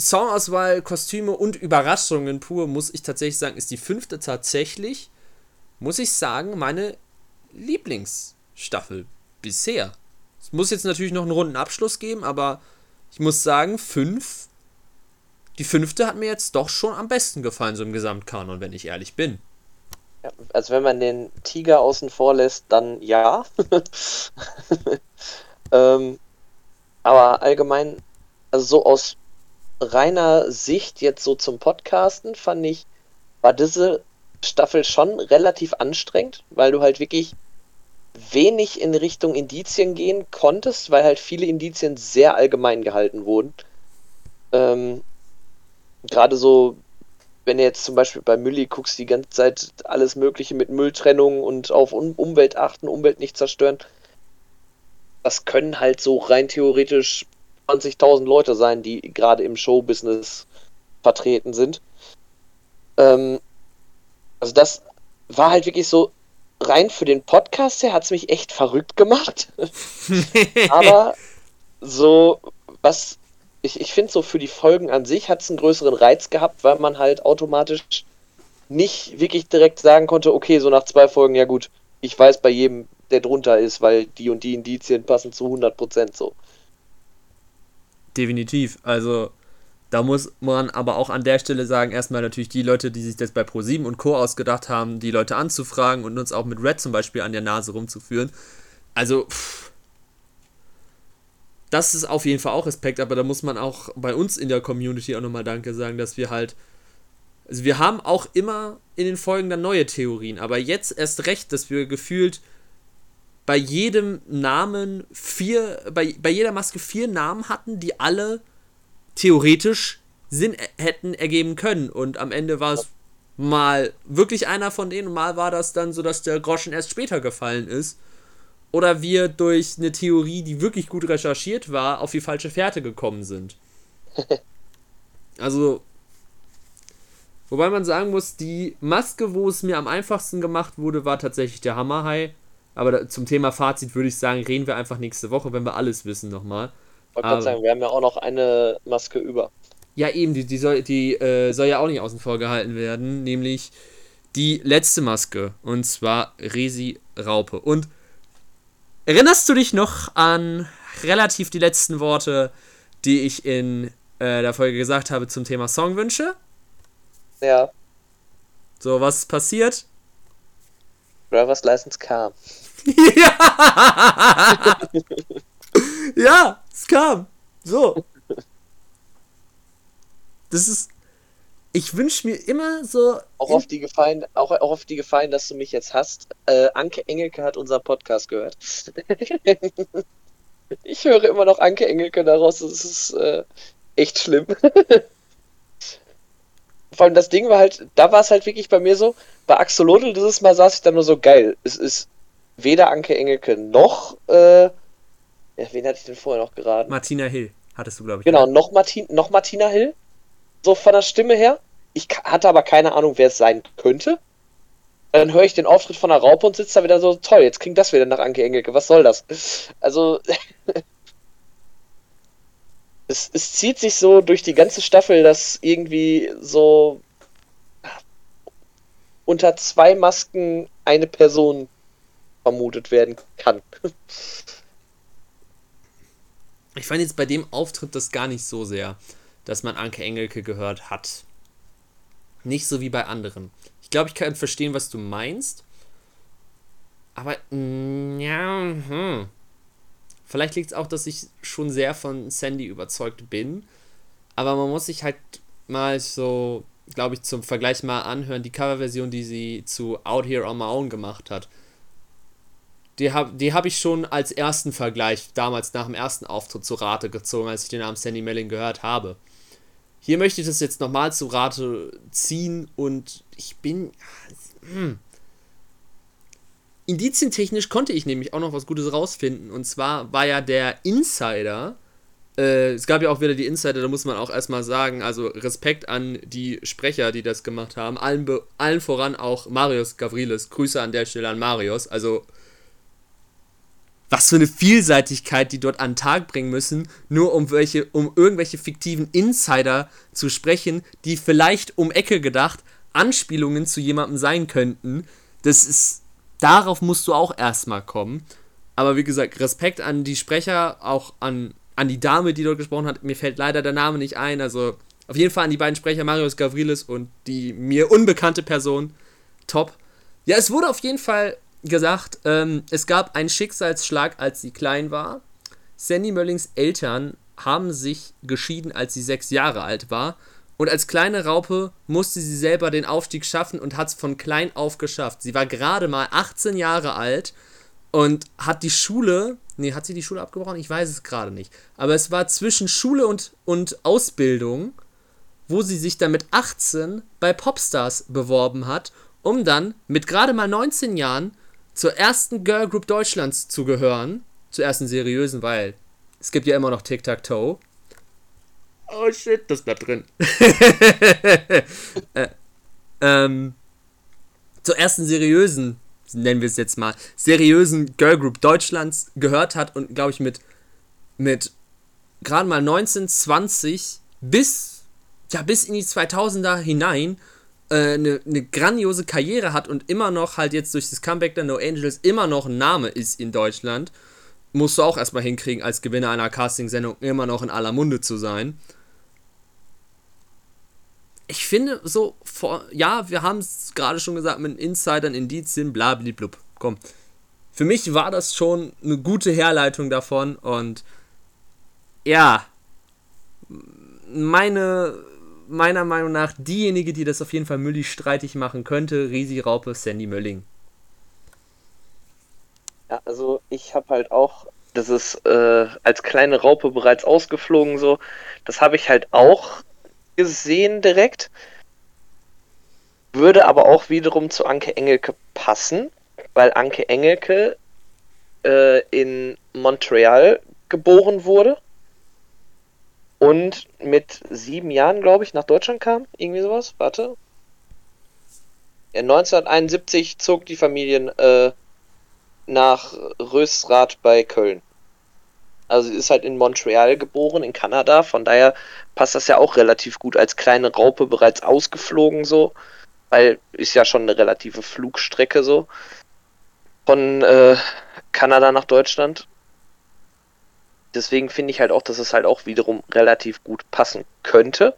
Speaker 1: Songauswahl, Kostüme und Überraschungen pur, muss ich tatsächlich sagen, ist die fünfte tatsächlich, muss ich sagen, meine Lieblingsstaffel bisher. Es muss jetzt natürlich noch einen runden Abschluss geben, aber ich muss sagen, fünf. Die fünfte hat mir jetzt doch schon am besten gefallen, so im Gesamtkanon, wenn ich ehrlich bin.
Speaker 2: Also wenn man den Tiger außen vor lässt, dann ja. ähm, aber allgemein, also so aus reiner Sicht jetzt so zum Podcasten fand ich, war diese Staffel schon relativ anstrengend, weil du halt wirklich wenig in Richtung Indizien gehen konntest, weil halt viele Indizien sehr allgemein gehalten wurden. Ähm, Gerade so, wenn du jetzt zum Beispiel bei Mülli guckst, die ganze Zeit alles Mögliche mit Mülltrennung und auf um Umwelt achten, Umwelt nicht zerstören. Das können halt so rein theoretisch 20.000 Leute sein, die gerade im Showbusiness vertreten sind. Ähm, also das war halt wirklich so, rein für den Podcast her hat es mich echt verrückt gemacht. Aber so, was, ich, ich finde so für die Folgen an sich hat es einen größeren Reiz gehabt, weil man halt automatisch nicht wirklich direkt sagen konnte, okay, so nach zwei Folgen, ja gut, ich weiß bei jedem, der drunter ist, weil die und die Indizien passen zu 100% so.
Speaker 1: Definitiv. Also da muss man aber auch an der Stelle sagen, erstmal natürlich die Leute, die sich das bei Pro7 und Co. ausgedacht haben, die Leute anzufragen und uns auch mit Red zum Beispiel an der Nase rumzuführen. Also, pff, das ist auf jeden Fall auch Respekt, aber da muss man auch bei uns in der Community auch nochmal Danke sagen, dass wir halt. Also, wir haben auch immer in den Folgen dann neue Theorien, aber jetzt erst recht, dass wir gefühlt bei jedem Namen vier, bei, bei jeder Maske vier Namen hatten, die alle theoretisch Sinn hätten ergeben können. Und am Ende war es mal wirklich einer von denen und mal war das dann so, dass der Groschen erst später gefallen ist. Oder wir durch eine Theorie, die wirklich gut recherchiert war, auf die falsche Fährte gekommen sind. Also, wobei man sagen muss, die Maske, wo es mir am einfachsten gemacht wurde, war tatsächlich der Hammerhai. Aber da, zum Thema Fazit würde ich sagen, reden wir einfach nächste Woche, wenn wir alles wissen nochmal.
Speaker 2: Ich wollte gerade sagen, wir haben ja auch noch eine Maske über.
Speaker 1: Ja, eben, die, die, soll, die äh, soll ja auch nicht außen vor gehalten werden, nämlich die letzte Maske, und zwar Resi Raupe. Und erinnerst du dich noch an relativ die letzten Worte, die ich in äh, der Folge gesagt habe zum Thema Songwünsche?
Speaker 2: Ja.
Speaker 1: So, was ist passiert?
Speaker 2: Driver's License kam.
Speaker 1: ja! ja, es kam. So. Das ist. Ich wünsche mir immer so.
Speaker 2: Auch auf die Gefallen, auch, auch auf die Gefallen, dass du mich jetzt hast. Äh, Anke Engelke hat unseren Podcast gehört. ich höre immer noch Anke Engelke daraus. Das ist äh, echt schlimm. Vor allem das Ding war halt, da war es halt wirklich bei mir so, bei Axolotl dieses Mal saß ich dann nur so geil. Es ist weder Anke Engelke noch äh, ja, wen hatte ich denn vorher noch geraten?
Speaker 1: Martina Hill hattest du, glaube ich.
Speaker 2: Genau, noch, Martin, noch Martina Hill. So von der Stimme her. Ich hatte aber keine Ahnung, wer es sein könnte. Dann höre ich den Auftritt von der Raupe und sitze da wieder so, toll, jetzt klingt das wieder nach Anke Engelke. Was soll das? Also. es, es zieht sich so durch die ganze Staffel, dass irgendwie so unter zwei Masken eine Person vermutet werden kann.
Speaker 1: Ich fand jetzt bei dem Auftritt das gar nicht so sehr, dass man Anke Engelke gehört hat. Nicht so wie bei anderen. Ich glaube, ich kann verstehen, was du meinst. Aber, mm, ja, hm. Vielleicht liegt es auch, dass ich schon sehr von Sandy überzeugt bin. Aber man muss sich halt mal so, glaube ich, zum Vergleich mal anhören, die Coverversion, die sie zu Out Here on My Own gemacht hat die habe die hab ich schon als ersten Vergleich damals nach dem ersten Auftritt zu Rate gezogen, als ich den Namen Sandy Melling gehört habe. Hier möchte ich das jetzt nochmal zu Rate ziehen und ich bin. Hm. Indizientechnisch konnte ich nämlich auch noch was Gutes rausfinden. Und zwar war ja der Insider. Äh, es gab ja auch wieder die Insider, da muss man auch erstmal sagen, also Respekt an die Sprecher, die das gemacht haben. Allen, allen voran auch Marius Gavrilis. Grüße an der Stelle an Marius. Also was für eine Vielseitigkeit die dort an den Tag bringen müssen, nur um welche, um irgendwelche fiktiven Insider zu sprechen, die vielleicht um Ecke gedacht Anspielungen zu jemandem sein könnten. Das ist, darauf musst du auch erstmal kommen. Aber wie gesagt, Respekt an die Sprecher, auch an, an die Dame, die dort gesprochen hat. Mir fällt leider der Name nicht ein. Also auf jeden Fall an die beiden Sprecher, Marius Gavrilis und die mir unbekannte Person. Top. Ja, es wurde auf jeden Fall gesagt, ähm, es gab einen Schicksalsschlag, als sie klein war. Sandy Möllings Eltern haben sich geschieden, als sie sechs Jahre alt war. Und als kleine Raupe musste sie selber den Aufstieg schaffen und hat es von klein auf geschafft. Sie war gerade mal 18 Jahre alt und hat die Schule, nee, hat sie die Schule abgebrochen? Ich weiß es gerade nicht. Aber es war zwischen Schule und, und Ausbildung, wo sie sich dann mit 18 bei Popstars beworben hat, um dann mit gerade mal 19 Jahren zur ersten Girl Group Deutschlands zu gehören. Zur ersten seriösen, weil es gibt ja immer noch Tic-Tac-Toe. Oh shit, das bleibt drin. äh, ähm, zur ersten seriösen nennen wir es jetzt mal, seriösen Girlgroup Deutschlands gehört hat und, glaube ich, mit, mit gerade mal 19, 20 bis, ja, bis in die 2000er hinein eine, eine grandiose Karriere hat und immer noch halt jetzt durch das Comeback der No Angels immer noch ein Name ist in Deutschland, musst du auch erstmal hinkriegen, als Gewinner einer Castingsendung immer noch in aller Munde zu sein. Ich finde so, vor, ja, wir haben es gerade schon gesagt mit Insidern, Indizien, blablablub. Komm. Für mich war das schon eine gute Herleitung davon und ja, meine, meiner Meinung nach diejenige, die das auf jeden Fall Mülli streitig machen könnte, Risi Raupe, Sandy Mölling.
Speaker 2: Ja, also ich habe halt auch, das ist äh, als kleine Raupe bereits ausgeflogen so, das habe ich halt auch gesehen direkt. Würde aber auch wiederum zu Anke Engelke passen, weil Anke Engelke äh, in Montreal geboren wurde und mit sieben Jahren, glaube ich, nach Deutschland kam. Irgendwie sowas. Warte. Ja, 1971 zog die Familie äh, nach Rösrath bei Köln. Also sie ist halt in Montreal geboren, in Kanada. Von daher passt das ja auch relativ gut als kleine Raupe bereits ausgeflogen so. Weil ist ja schon eine relative Flugstrecke so. Von äh, Kanada nach Deutschland. Deswegen finde ich halt auch, dass es halt auch wiederum relativ gut passen könnte.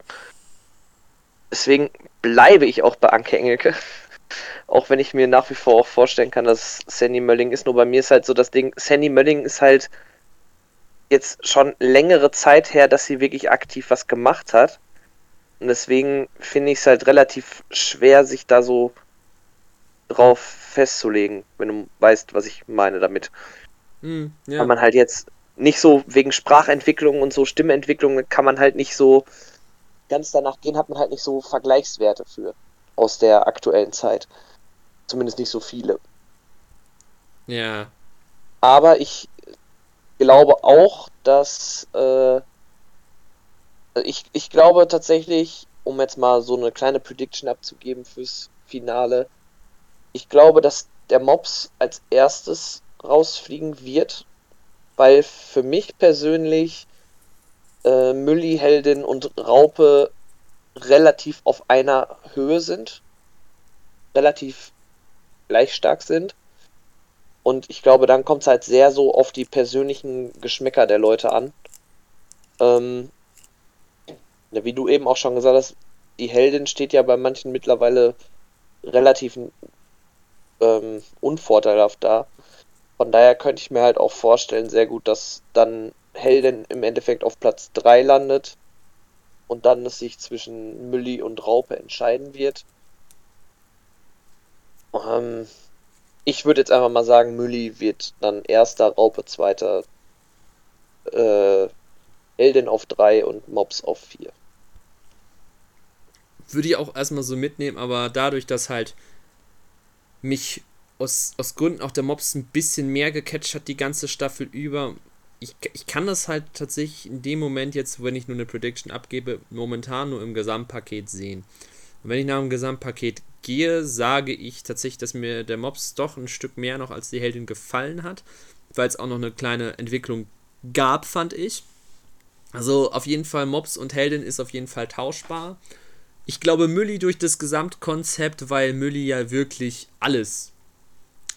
Speaker 2: Deswegen bleibe ich auch bei Anke Engelke. auch wenn ich mir nach wie vor auch vorstellen kann, dass Sandy Mölling ist. Nur bei mir ist halt so das Ding, Sandy Mölling ist halt jetzt schon längere Zeit her, dass sie wirklich aktiv was gemacht hat. Und deswegen finde ich es halt relativ schwer, sich da so drauf festzulegen, wenn du weißt, was ich meine damit. Mm, ja. Weil man halt jetzt nicht so wegen Sprachentwicklung und so Stimmentwicklung kann man halt nicht so ganz danach gehen, hat man halt nicht so Vergleichswerte für aus der aktuellen Zeit. Zumindest nicht so viele.
Speaker 1: Ja.
Speaker 2: Aber ich glaube auch, dass äh, ich, ich glaube tatsächlich, um jetzt mal so eine kleine Prediction abzugeben fürs Finale, ich glaube, dass der Mops als erstes rausfliegen wird weil für mich persönlich äh, Mülli, Heldin und Raupe relativ auf einer Höhe sind, relativ gleich stark sind. Und ich glaube, dann kommt es halt sehr so auf die persönlichen Geschmäcker der Leute an. Ähm, wie du eben auch schon gesagt hast, die Heldin steht ja bei manchen mittlerweile relativ ähm, unvorteilhaft da. Von daher könnte ich mir halt auch vorstellen, sehr gut, dass dann Helden im Endeffekt auf Platz 3 landet und dann es sich zwischen Mülli und Raupe entscheiden wird. Ähm, ich würde jetzt einfach mal sagen, Mülli wird dann erster, Raupe zweiter, äh, Helden auf 3 und Mobs auf 4.
Speaker 1: Würde ich auch erstmal so mitnehmen, aber dadurch, dass halt mich aus, aus Gründen auch der Mobs ein bisschen mehr gecatcht hat die ganze Staffel über. Ich, ich kann das halt tatsächlich in dem Moment jetzt, wenn ich nur eine Prediction abgebe, momentan nur im Gesamtpaket sehen. Und wenn ich nach dem Gesamtpaket gehe, sage ich tatsächlich, dass mir der Mobs doch ein Stück mehr noch als die Heldin gefallen hat, weil es auch noch eine kleine Entwicklung gab, fand ich. Also auf jeden Fall Mobs und Heldin ist auf jeden Fall tauschbar. Ich glaube Mülli durch das Gesamtkonzept, weil Mülli ja wirklich alles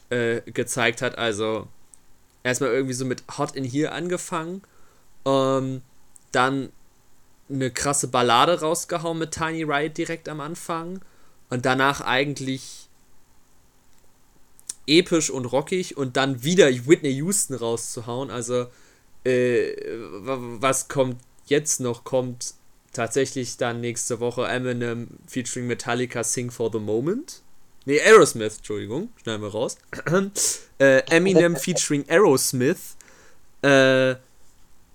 Speaker 1: äh, gezeigt hat. Also erstmal irgendwie so mit Hot in Here angefangen. Ähm, dann eine krasse Ballade rausgehauen mit Tiny Riot direkt am Anfang. Und danach eigentlich episch und rockig und dann wieder Whitney Houston rauszuhauen. Also, äh, was kommt jetzt noch? Kommt tatsächlich dann nächste Woche Eminem featuring Metallica Sing for the Moment. Nee, Aerosmith, Entschuldigung, schneiden wir raus. äh, Eminem featuring Aerosmith. Äh,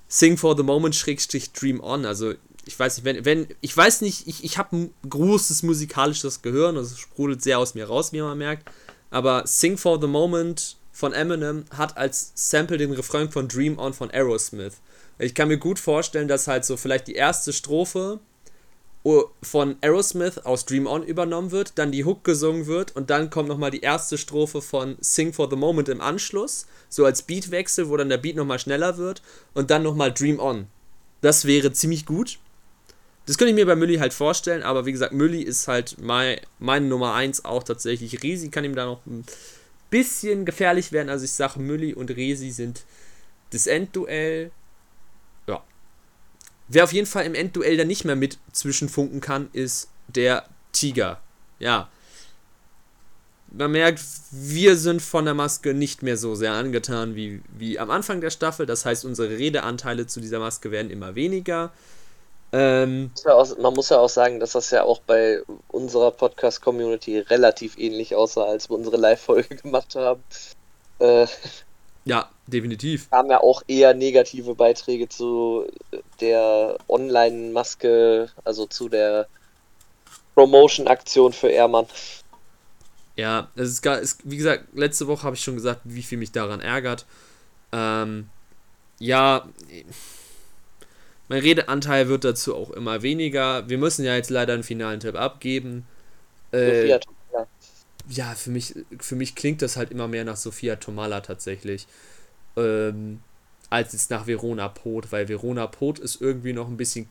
Speaker 1: Sing for the Moment Schrägstrich Dream On. Also, ich weiß nicht, wenn, wenn, ich weiß nicht, ich, ich habe ein großes musikalisches Gehirn, das sprudelt sehr aus mir raus, wie man merkt. Aber Sing for the Moment von Eminem hat als Sample den Refrain von Dream On von Aerosmith. Ich kann mir gut vorstellen, dass halt so vielleicht die erste Strophe von Aerosmith aus Dream On übernommen wird, dann die Hook gesungen wird und dann kommt nochmal die erste Strophe von Sing for the Moment im Anschluss, so als Beatwechsel, wo dann der Beat nochmal schneller wird und dann nochmal Dream On. Das wäre ziemlich gut. Das könnte ich mir bei Mülli halt vorstellen, aber wie gesagt, Mülli ist halt mein, meine Nummer 1 auch tatsächlich. Resi kann ihm da noch ein bisschen gefährlich werden. Also ich sage, Mülli und Resi sind das Endduell. Wer auf jeden Fall im Endduell dann nicht mehr mit zwischenfunken kann, ist der Tiger. Ja. Man merkt, wir sind von der Maske nicht mehr so sehr angetan wie, wie am Anfang der Staffel. Das heißt, unsere Redeanteile zu dieser Maske werden immer weniger.
Speaker 2: Ähm, man muss ja auch sagen, dass das ja auch bei unserer Podcast-Community relativ ähnlich aussah, als wir unsere Live-Folge gemacht haben. Äh,
Speaker 1: ja, definitiv.
Speaker 2: Haben ja auch eher negative Beiträge zu der Online-Maske, also zu der Promotion-Aktion für Ehrmann.
Speaker 1: Ja, es ist, gar, ist, wie gesagt, letzte Woche habe ich schon gesagt, wie viel mich daran ärgert. Ähm, ja, mein Redeanteil wird dazu auch immer weniger. Wir müssen ja jetzt leider einen finalen Tipp abgeben. Äh, Sophia. Ja, für mich, für mich klingt das halt immer mehr nach Sophia Tomala tatsächlich. Ähm, als jetzt nach Verona Pot, weil Verona Pot ist irgendwie noch ein bisschen,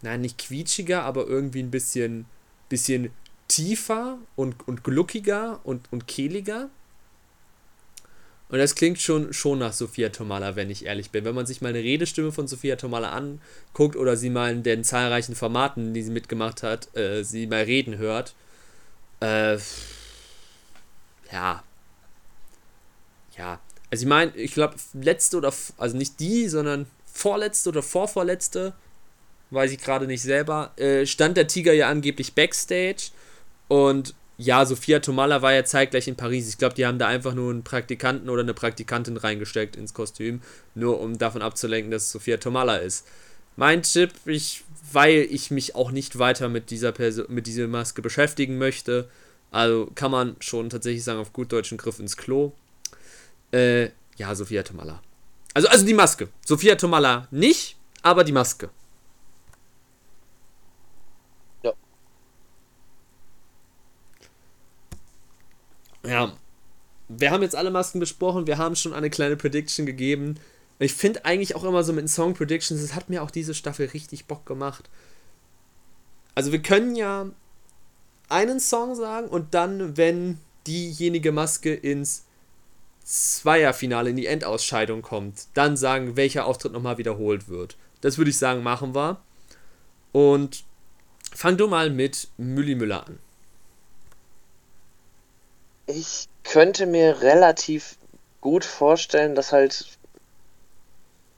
Speaker 1: nein, nicht quietschiger, aber irgendwie ein bisschen, bisschen tiefer und, und gluckiger und, und kehliger. Und das klingt schon, schon nach Sophia Tomala, wenn ich ehrlich bin. Wenn man sich mal eine Redestimme von Sophia Tomala anguckt oder sie mal in den zahlreichen Formaten, die sie mitgemacht hat, äh, sie mal reden hört, äh, ja. Ja. Also ich meine, ich glaube, letzte oder, also nicht die, sondern vorletzte oder vorvorletzte, weiß ich gerade nicht selber, äh, stand der Tiger ja angeblich backstage und ja, Sophia Tomala war ja zeitgleich in Paris. Ich glaube, die haben da einfach nur einen Praktikanten oder eine Praktikantin reingesteckt ins Kostüm, nur um davon abzulenken, dass Sophia Tomala ist. Mein Tipp, ich, weil ich mich auch nicht weiter mit dieser, Perso mit dieser Maske beschäftigen möchte, also kann man schon tatsächlich sagen, auf gut deutschen Griff ins Klo. Äh, ja, Sophia Tomala. Also, also die Maske. Sophia Tomala nicht, aber die Maske. Ja, wir haben jetzt alle Masken besprochen, wir haben schon eine kleine Prediction gegeben. Ich finde eigentlich auch immer so mit den Song Predictions, es hat mir auch diese Staffel richtig Bock gemacht. Also wir können ja einen Song sagen und dann, wenn diejenige Maske ins Zweierfinale, in die Endausscheidung kommt, dann sagen, welcher Auftritt nochmal wiederholt wird. Das würde ich sagen, machen wir. Und fang du mal mit Mülli Müller an.
Speaker 2: Ich könnte mir relativ gut vorstellen, dass halt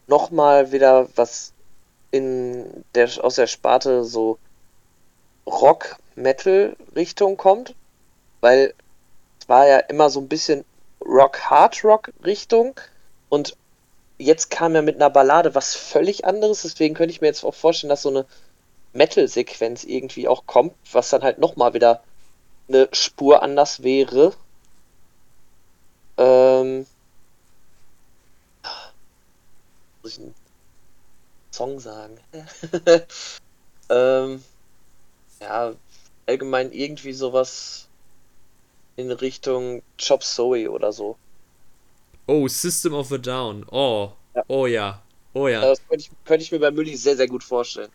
Speaker 2: nochmal wieder was in der, aus der Sparte so Rock-Metal-Richtung kommt, weil es war ja immer so ein bisschen Rock-Hard-Rock-Richtung und jetzt kam er mit einer Ballade was völlig anderes, deswegen könnte ich mir jetzt auch vorstellen, dass so eine Metal-Sequenz irgendwie auch kommt, was dann halt nochmal wieder eine Spur anders wäre. Ähm, muss ich einen Song sagen? ähm, ja, allgemein irgendwie sowas in Richtung Chop Zoe oder so.
Speaker 1: Oh, System of a Down. Oh, ja. oh ja, oh ja.
Speaker 2: Das könnte ich, könnte ich mir bei Mülli sehr, sehr gut vorstellen.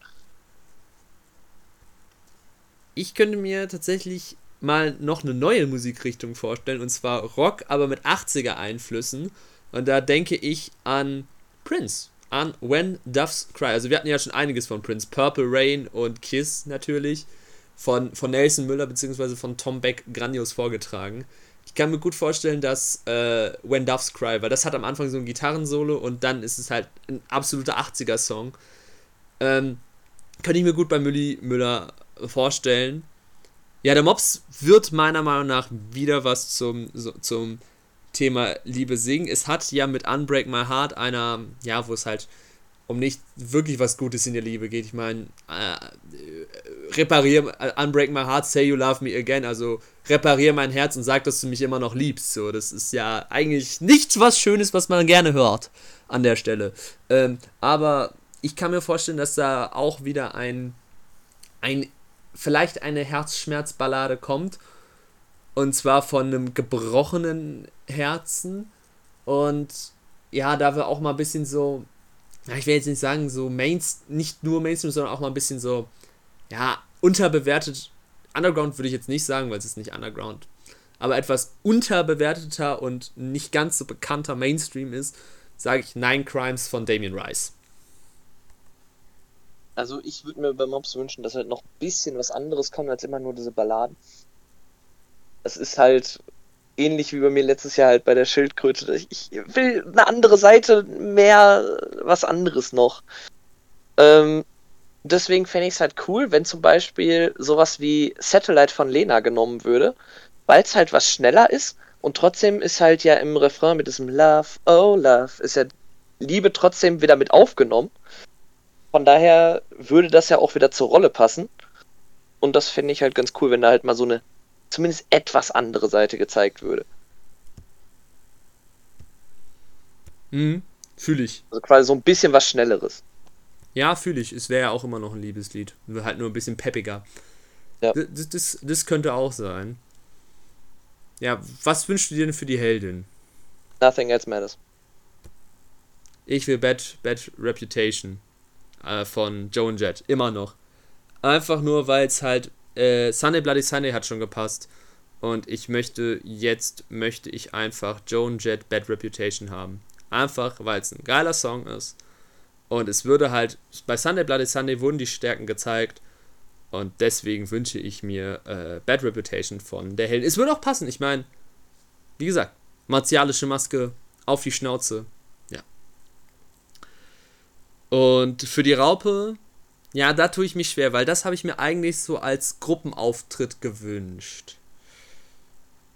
Speaker 1: Ich könnte mir tatsächlich mal noch eine neue Musikrichtung vorstellen, und zwar Rock, aber mit 80er Einflüssen. Und da denke ich an Prince, an When Doves Cry. Also wir hatten ja schon einiges von Prince, Purple Rain und Kiss natürlich, von, von Nelson Müller bzw. von Tom Beck grandios vorgetragen. Ich kann mir gut vorstellen, dass äh, When Doves Cry, weil das hat am Anfang so ein Gitarrensolo und dann ist es halt ein absoluter 80er-Song. Ähm, könnte ich mir gut bei Mülli Müller vorstellen. Ja, der Mops wird meiner Meinung nach wieder was zum, so, zum Thema Liebe singen. Es hat ja mit Unbreak My Heart einer, ja, wo es halt um nicht wirklich was Gutes in der Liebe geht. Ich meine, äh, reparier, uh, Unbreak My Heart, say you love me again. Also reparier mein Herz und sag, dass du mich immer noch liebst. So, das ist ja eigentlich nichts was Schönes, was man gerne hört an der Stelle. Ähm, aber ich kann mir vorstellen, dass da auch wieder ein ein, vielleicht eine Herzschmerzballade kommt. Und zwar von einem gebrochenen Herzen. Und ja, da wir auch mal ein bisschen so, ich will jetzt nicht sagen, so Mains, nicht nur Mainstream, sondern auch mal ein bisschen so, ja, unterbewertet. Underground würde ich jetzt nicht sagen, weil es ist nicht Underground. Aber etwas unterbewerteter und nicht ganz so bekannter Mainstream ist, sage ich Nine Crimes von Damien Rice.
Speaker 2: Also ich würde mir bei Mobs wünschen, dass halt noch ein bisschen was anderes kommt als immer nur diese Balladen. Es ist halt ähnlich wie bei mir letztes Jahr halt bei der Schildkröte. Ich will eine andere Seite, mehr was anderes noch. Ähm, deswegen fände ich es halt cool, wenn zum Beispiel sowas wie Satellite von Lena genommen würde, weil es halt was schneller ist und trotzdem ist halt ja im Refrain mit diesem Love, oh Love, ist ja Liebe trotzdem wieder mit aufgenommen. Von daher würde das ja auch wieder zur Rolle passen. Und das finde ich halt ganz cool, wenn da halt mal so eine zumindest etwas andere Seite gezeigt würde.
Speaker 1: Mhm, fühle ich.
Speaker 2: Also quasi so ein bisschen was Schnelleres.
Speaker 1: Ja, fühle ich. Es wäre ja auch immer noch ein Liebeslied. Nur halt nur ein bisschen peppiger.
Speaker 2: Ja.
Speaker 1: Das, das, das könnte auch sein. Ja, was wünschst du dir denn für die Heldin?
Speaker 2: Nothing else matters.
Speaker 1: Ich will Bad, Bad Reputation äh, von Joan Jett. Immer noch. Einfach nur, weil es halt äh, Sunday Bloody Sunday hat schon gepasst. Und ich möchte, jetzt möchte ich einfach Joan Jett Bad Reputation haben. Einfach, weil es ein geiler Song ist. Und es würde halt, bei Sunday Bloody Sunday wurden die Stärken gezeigt. Und deswegen wünsche ich mir äh, Bad Reputation von der Heldin. Es würde auch passen, ich meine, wie gesagt, martialische Maske auf die Schnauze. Ja. Und für die Raupe ja, da tue ich mich schwer, weil das habe ich mir eigentlich so als Gruppenauftritt gewünscht.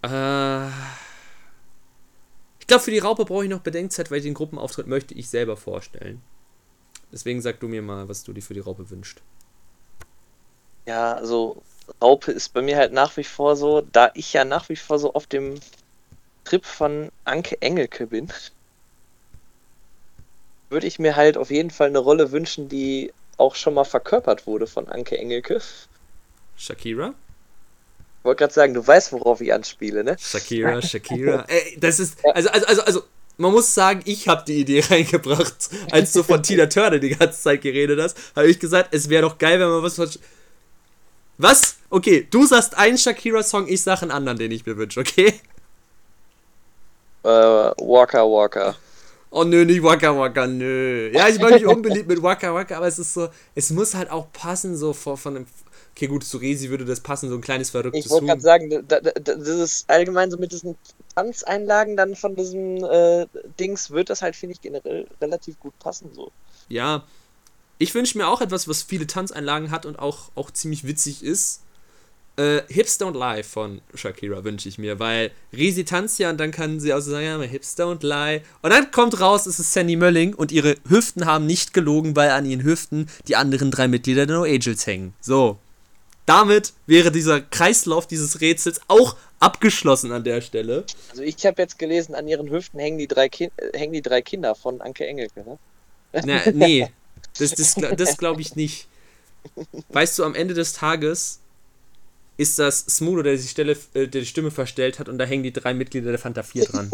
Speaker 1: Äh, ich glaube, für die Raupe brauche ich noch Bedenkzeit, weil den Gruppenauftritt möchte ich selber vorstellen. Deswegen sag du mir mal, was du dir für die Raupe wünschst.
Speaker 2: Ja, also Raupe ist bei mir halt nach wie vor so, da ich ja nach wie vor so auf dem Trip von Anke Engelke bin, würde ich mir halt auf jeden Fall eine Rolle wünschen, die auch schon mal verkörpert wurde von Anke Engelke.
Speaker 1: Shakira?
Speaker 2: Ich wollte gerade sagen, du weißt, worauf ich anspiele, ne?
Speaker 1: Shakira, Shakira. Ey, das ist, also, also, also, also, man muss sagen, ich habe die Idee reingebracht, als du von Tina Turner die ganze Zeit geredet hast, habe ich gesagt, es wäre doch geil, wenn man was von... Was? Okay, du sagst einen Shakira-Song, ich sage einen anderen, den ich mir wünsche, okay?
Speaker 2: Äh, Walker Walker.
Speaker 1: Oh nö, nicht Waka Waka, nö. Ja, ich war nicht unbeliebt mit Waka Waka, aber es ist so, es muss halt auch passen, so von, von einem. Okay, gut, zu Resi würde das passen, so ein kleines verrücktes
Speaker 2: Ich wollte gerade sagen, da, da, das ist allgemein so mit diesen Tanzeinlagen dann von diesem äh, Dings, wird das halt, finde ich, generell relativ gut passen, so.
Speaker 1: Ja. Ich wünsche mir auch etwas, was viele Tanzeinlagen hat und auch, auch ziemlich witzig ist. Äh, Hips Don't Lie von Shakira wünsche ich mir, weil Resi tanzt ja und dann kann sie auch so sagen, ja, Hips Don't Lie. Und dann kommt raus, es ist Sandy Mölling und ihre Hüften haben nicht gelogen, weil an ihren Hüften die anderen drei Mitglieder der No Angels hängen. So. Damit wäre dieser Kreislauf dieses Rätsels auch abgeschlossen an der Stelle.
Speaker 2: Also ich habe jetzt gelesen, an ihren Hüften hängen die drei, kind äh, hängen die drei Kinder von Anke Engelke, ne?
Speaker 1: Na, nee, das, das, das glaube ich nicht. Weißt du, am Ende des Tages ist das Smudo, der die, Stelle, äh, der die Stimme verstellt hat und da hängen die drei Mitglieder der Fanta 4 dran.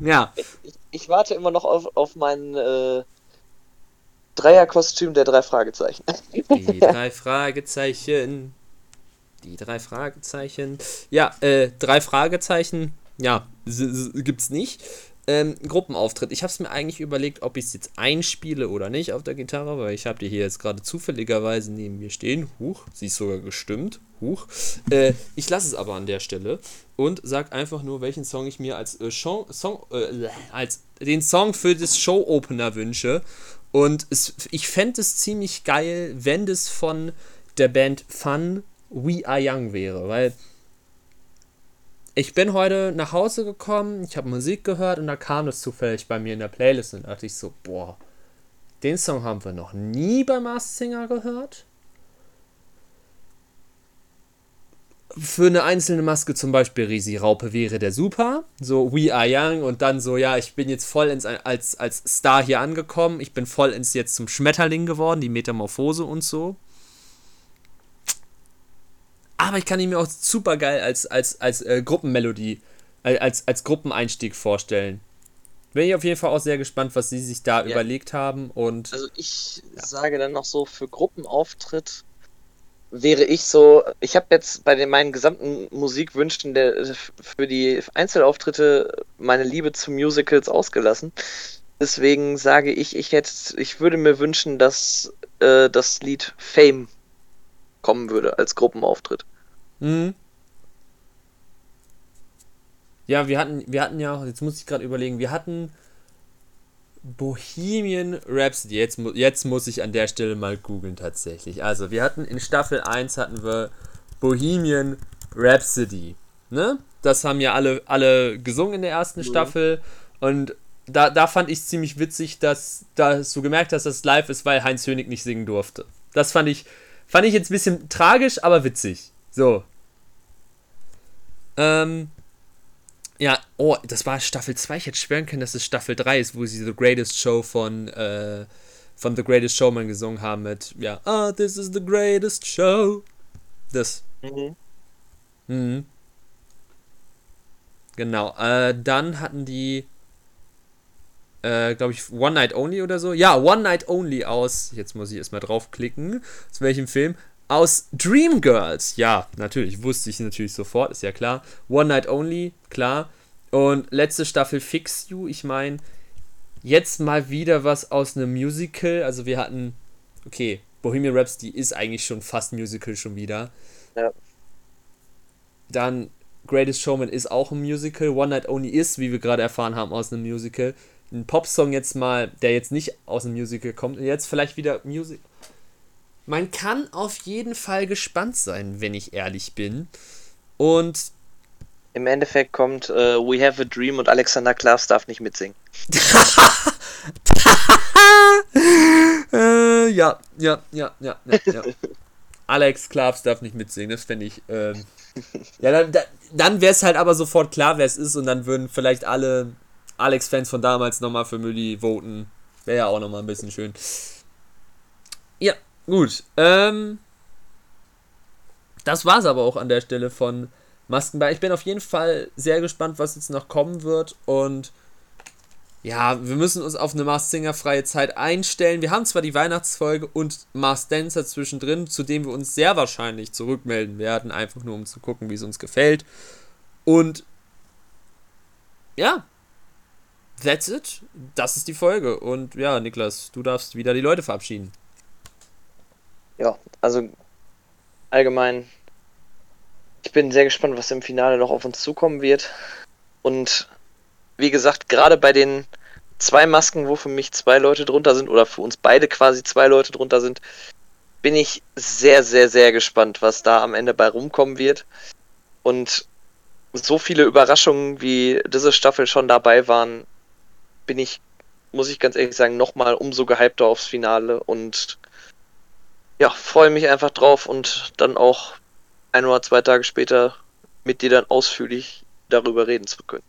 Speaker 1: ja.
Speaker 2: Ich, ich, warte immer noch auf, auf mein äh, Dreierkostüm der drei Fragezeichen.
Speaker 1: Die drei Fragezeichen. Die drei Fragezeichen. Ja, äh, drei Fragezeichen. Ja, gibt's nicht. Ähm, Gruppenauftritt. Ich habe es mir eigentlich überlegt, ob ich es jetzt einspiele oder nicht auf der Gitarre, weil ich habe die hier jetzt gerade zufälligerweise neben mir stehen. Huch, sie ist sogar gestimmt. Huch. Äh, ich lasse es aber an der Stelle und sag einfach nur, welchen Song ich mir als, äh, Song, Song äh, als den Song für das Show-Opener wünsche. Und es, ich fände es ziemlich geil, wenn das von der Band Fun We Are Young wäre, weil ich bin heute nach Hause gekommen, ich habe Musik gehört und da kam es zufällig bei mir in der Playlist und da dachte ich so, boah, den Song haben wir noch nie bei Mars Singer gehört. für eine einzelne Maske zum Beispiel Risi Raupe wäre der super. So We Are Young und dann so, ja, ich bin jetzt voll ins, als, als Star hier angekommen. Ich bin voll ins jetzt zum Schmetterling geworden, die Metamorphose und so. Aber ich kann ihn mir auch super geil als, als, als äh, Gruppenmelodie, äh, als, als Gruppeneinstieg vorstellen. Bin ich auf jeden Fall auch sehr gespannt, was sie sich da ja. überlegt haben. Und
Speaker 2: also ich ja. sage dann noch so, für Gruppenauftritt wäre ich so, ich habe jetzt bei den meinen gesamten Musikwünschen der, für die Einzelauftritte meine Liebe zu Musicals ausgelassen. Deswegen sage ich, ich hätte, ich würde mir wünschen, dass äh, das Lied Fame kommen würde als Gruppenauftritt. Mhm.
Speaker 1: Ja, wir hatten, wir hatten ja, jetzt muss ich gerade überlegen, wir hatten Bohemian Rhapsody. Jetzt, jetzt muss ich an der Stelle mal googeln tatsächlich. Also, wir hatten in Staffel 1 hatten wir Bohemian Rhapsody. Ne? Das haben ja alle, alle gesungen in der ersten mhm. Staffel. Und da, da fand ich ziemlich witzig, dass, dass du gemerkt hast, dass es live ist, weil Heinz Hönig nicht singen durfte. Das fand ich, fand ich jetzt ein bisschen tragisch, aber witzig. So. Ähm, ja, oh, das war Staffel 2. Ich hätte schwören können, dass es Staffel 3 ist, wo sie The Greatest Show von, äh, von The Greatest Showman gesungen haben mit, ja, ah, oh, this is the greatest show. Das. Mhm. Mhm. Genau. Äh, dann hatten die, äh, glaube ich, One Night Only oder so. Ja, One Night Only aus, jetzt muss ich erstmal draufklicken, aus welchem Film? Aus Dreamgirls. Ja, natürlich, wusste ich natürlich sofort, ist ja klar. One Night Only, klar. Und letzte Staffel Fix You, ich meine, jetzt mal wieder was aus einem Musical. Also wir hatten, okay, Bohemian Rhapsody ist eigentlich schon fast Musical schon wieder. Ja. Dann Greatest Showman ist auch ein Musical. One Night Only ist, wie wir gerade erfahren haben, aus einem Musical. Ein Popsong jetzt mal, der jetzt nicht aus einem Musical kommt und jetzt vielleicht wieder Musical man kann auf jeden Fall gespannt sein, wenn ich ehrlich bin. Und
Speaker 2: im Endeffekt kommt uh, We Have a Dream und Alexander Klaas darf nicht mitsingen.
Speaker 1: äh, ja, ja, ja, ja, ja, ja. Alex Klaas darf nicht mitsingen, das fände ich. Ähm, ja, dann, dann wäre es halt aber sofort klar, wer es ist, und dann würden vielleicht alle Alex-Fans von damals nochmal für Mülli voten. Wäre ja auch nochmal ein bisschen schön. Gut, ähm, das war's aber auch an der Stelle von Maskenball. Ich bin auf jeden Fall sehr gespannt, was jetzt noch kommen wird und ja, wir müssen uns auf eine Mars Singer freie Zeit einstellen. Wir haben zwar die Weihnachtsfolge und Mars Dancer zwischendrin, zu dem wir uns sehr wahrscheinlich zurückmelden werden, einfach nur um zu gucken, wie es uns gefällt. Und ja, that's it. Das ist die Folge. Und ja, Niklas, du darfst wieder die Leute verabschieden.
Speaker 2: Ja, also allgemein, ich bin sehr gespannt, was im Finale noch auf uns zukommen wird. Und wie gesagt, gerade bei den zwei Masken, wo für mich zwei Leute drunter sind, oder für uns beide quasi zwei Leute drunter sind, bin ich sehr, sehr, sehr gespannt, was da am Ende bei rumkommen wird. Und so viele Überraschungen, wie diese Staffel schon dabei waren, bin ich, muss ich ganz ehrlich sagen, nochmal umso gehypter aufs Finale und ja, freue mich einfach drauf und dann auch ein oder zwei Tage später mit dir dann ausführlich darüber reden zu können.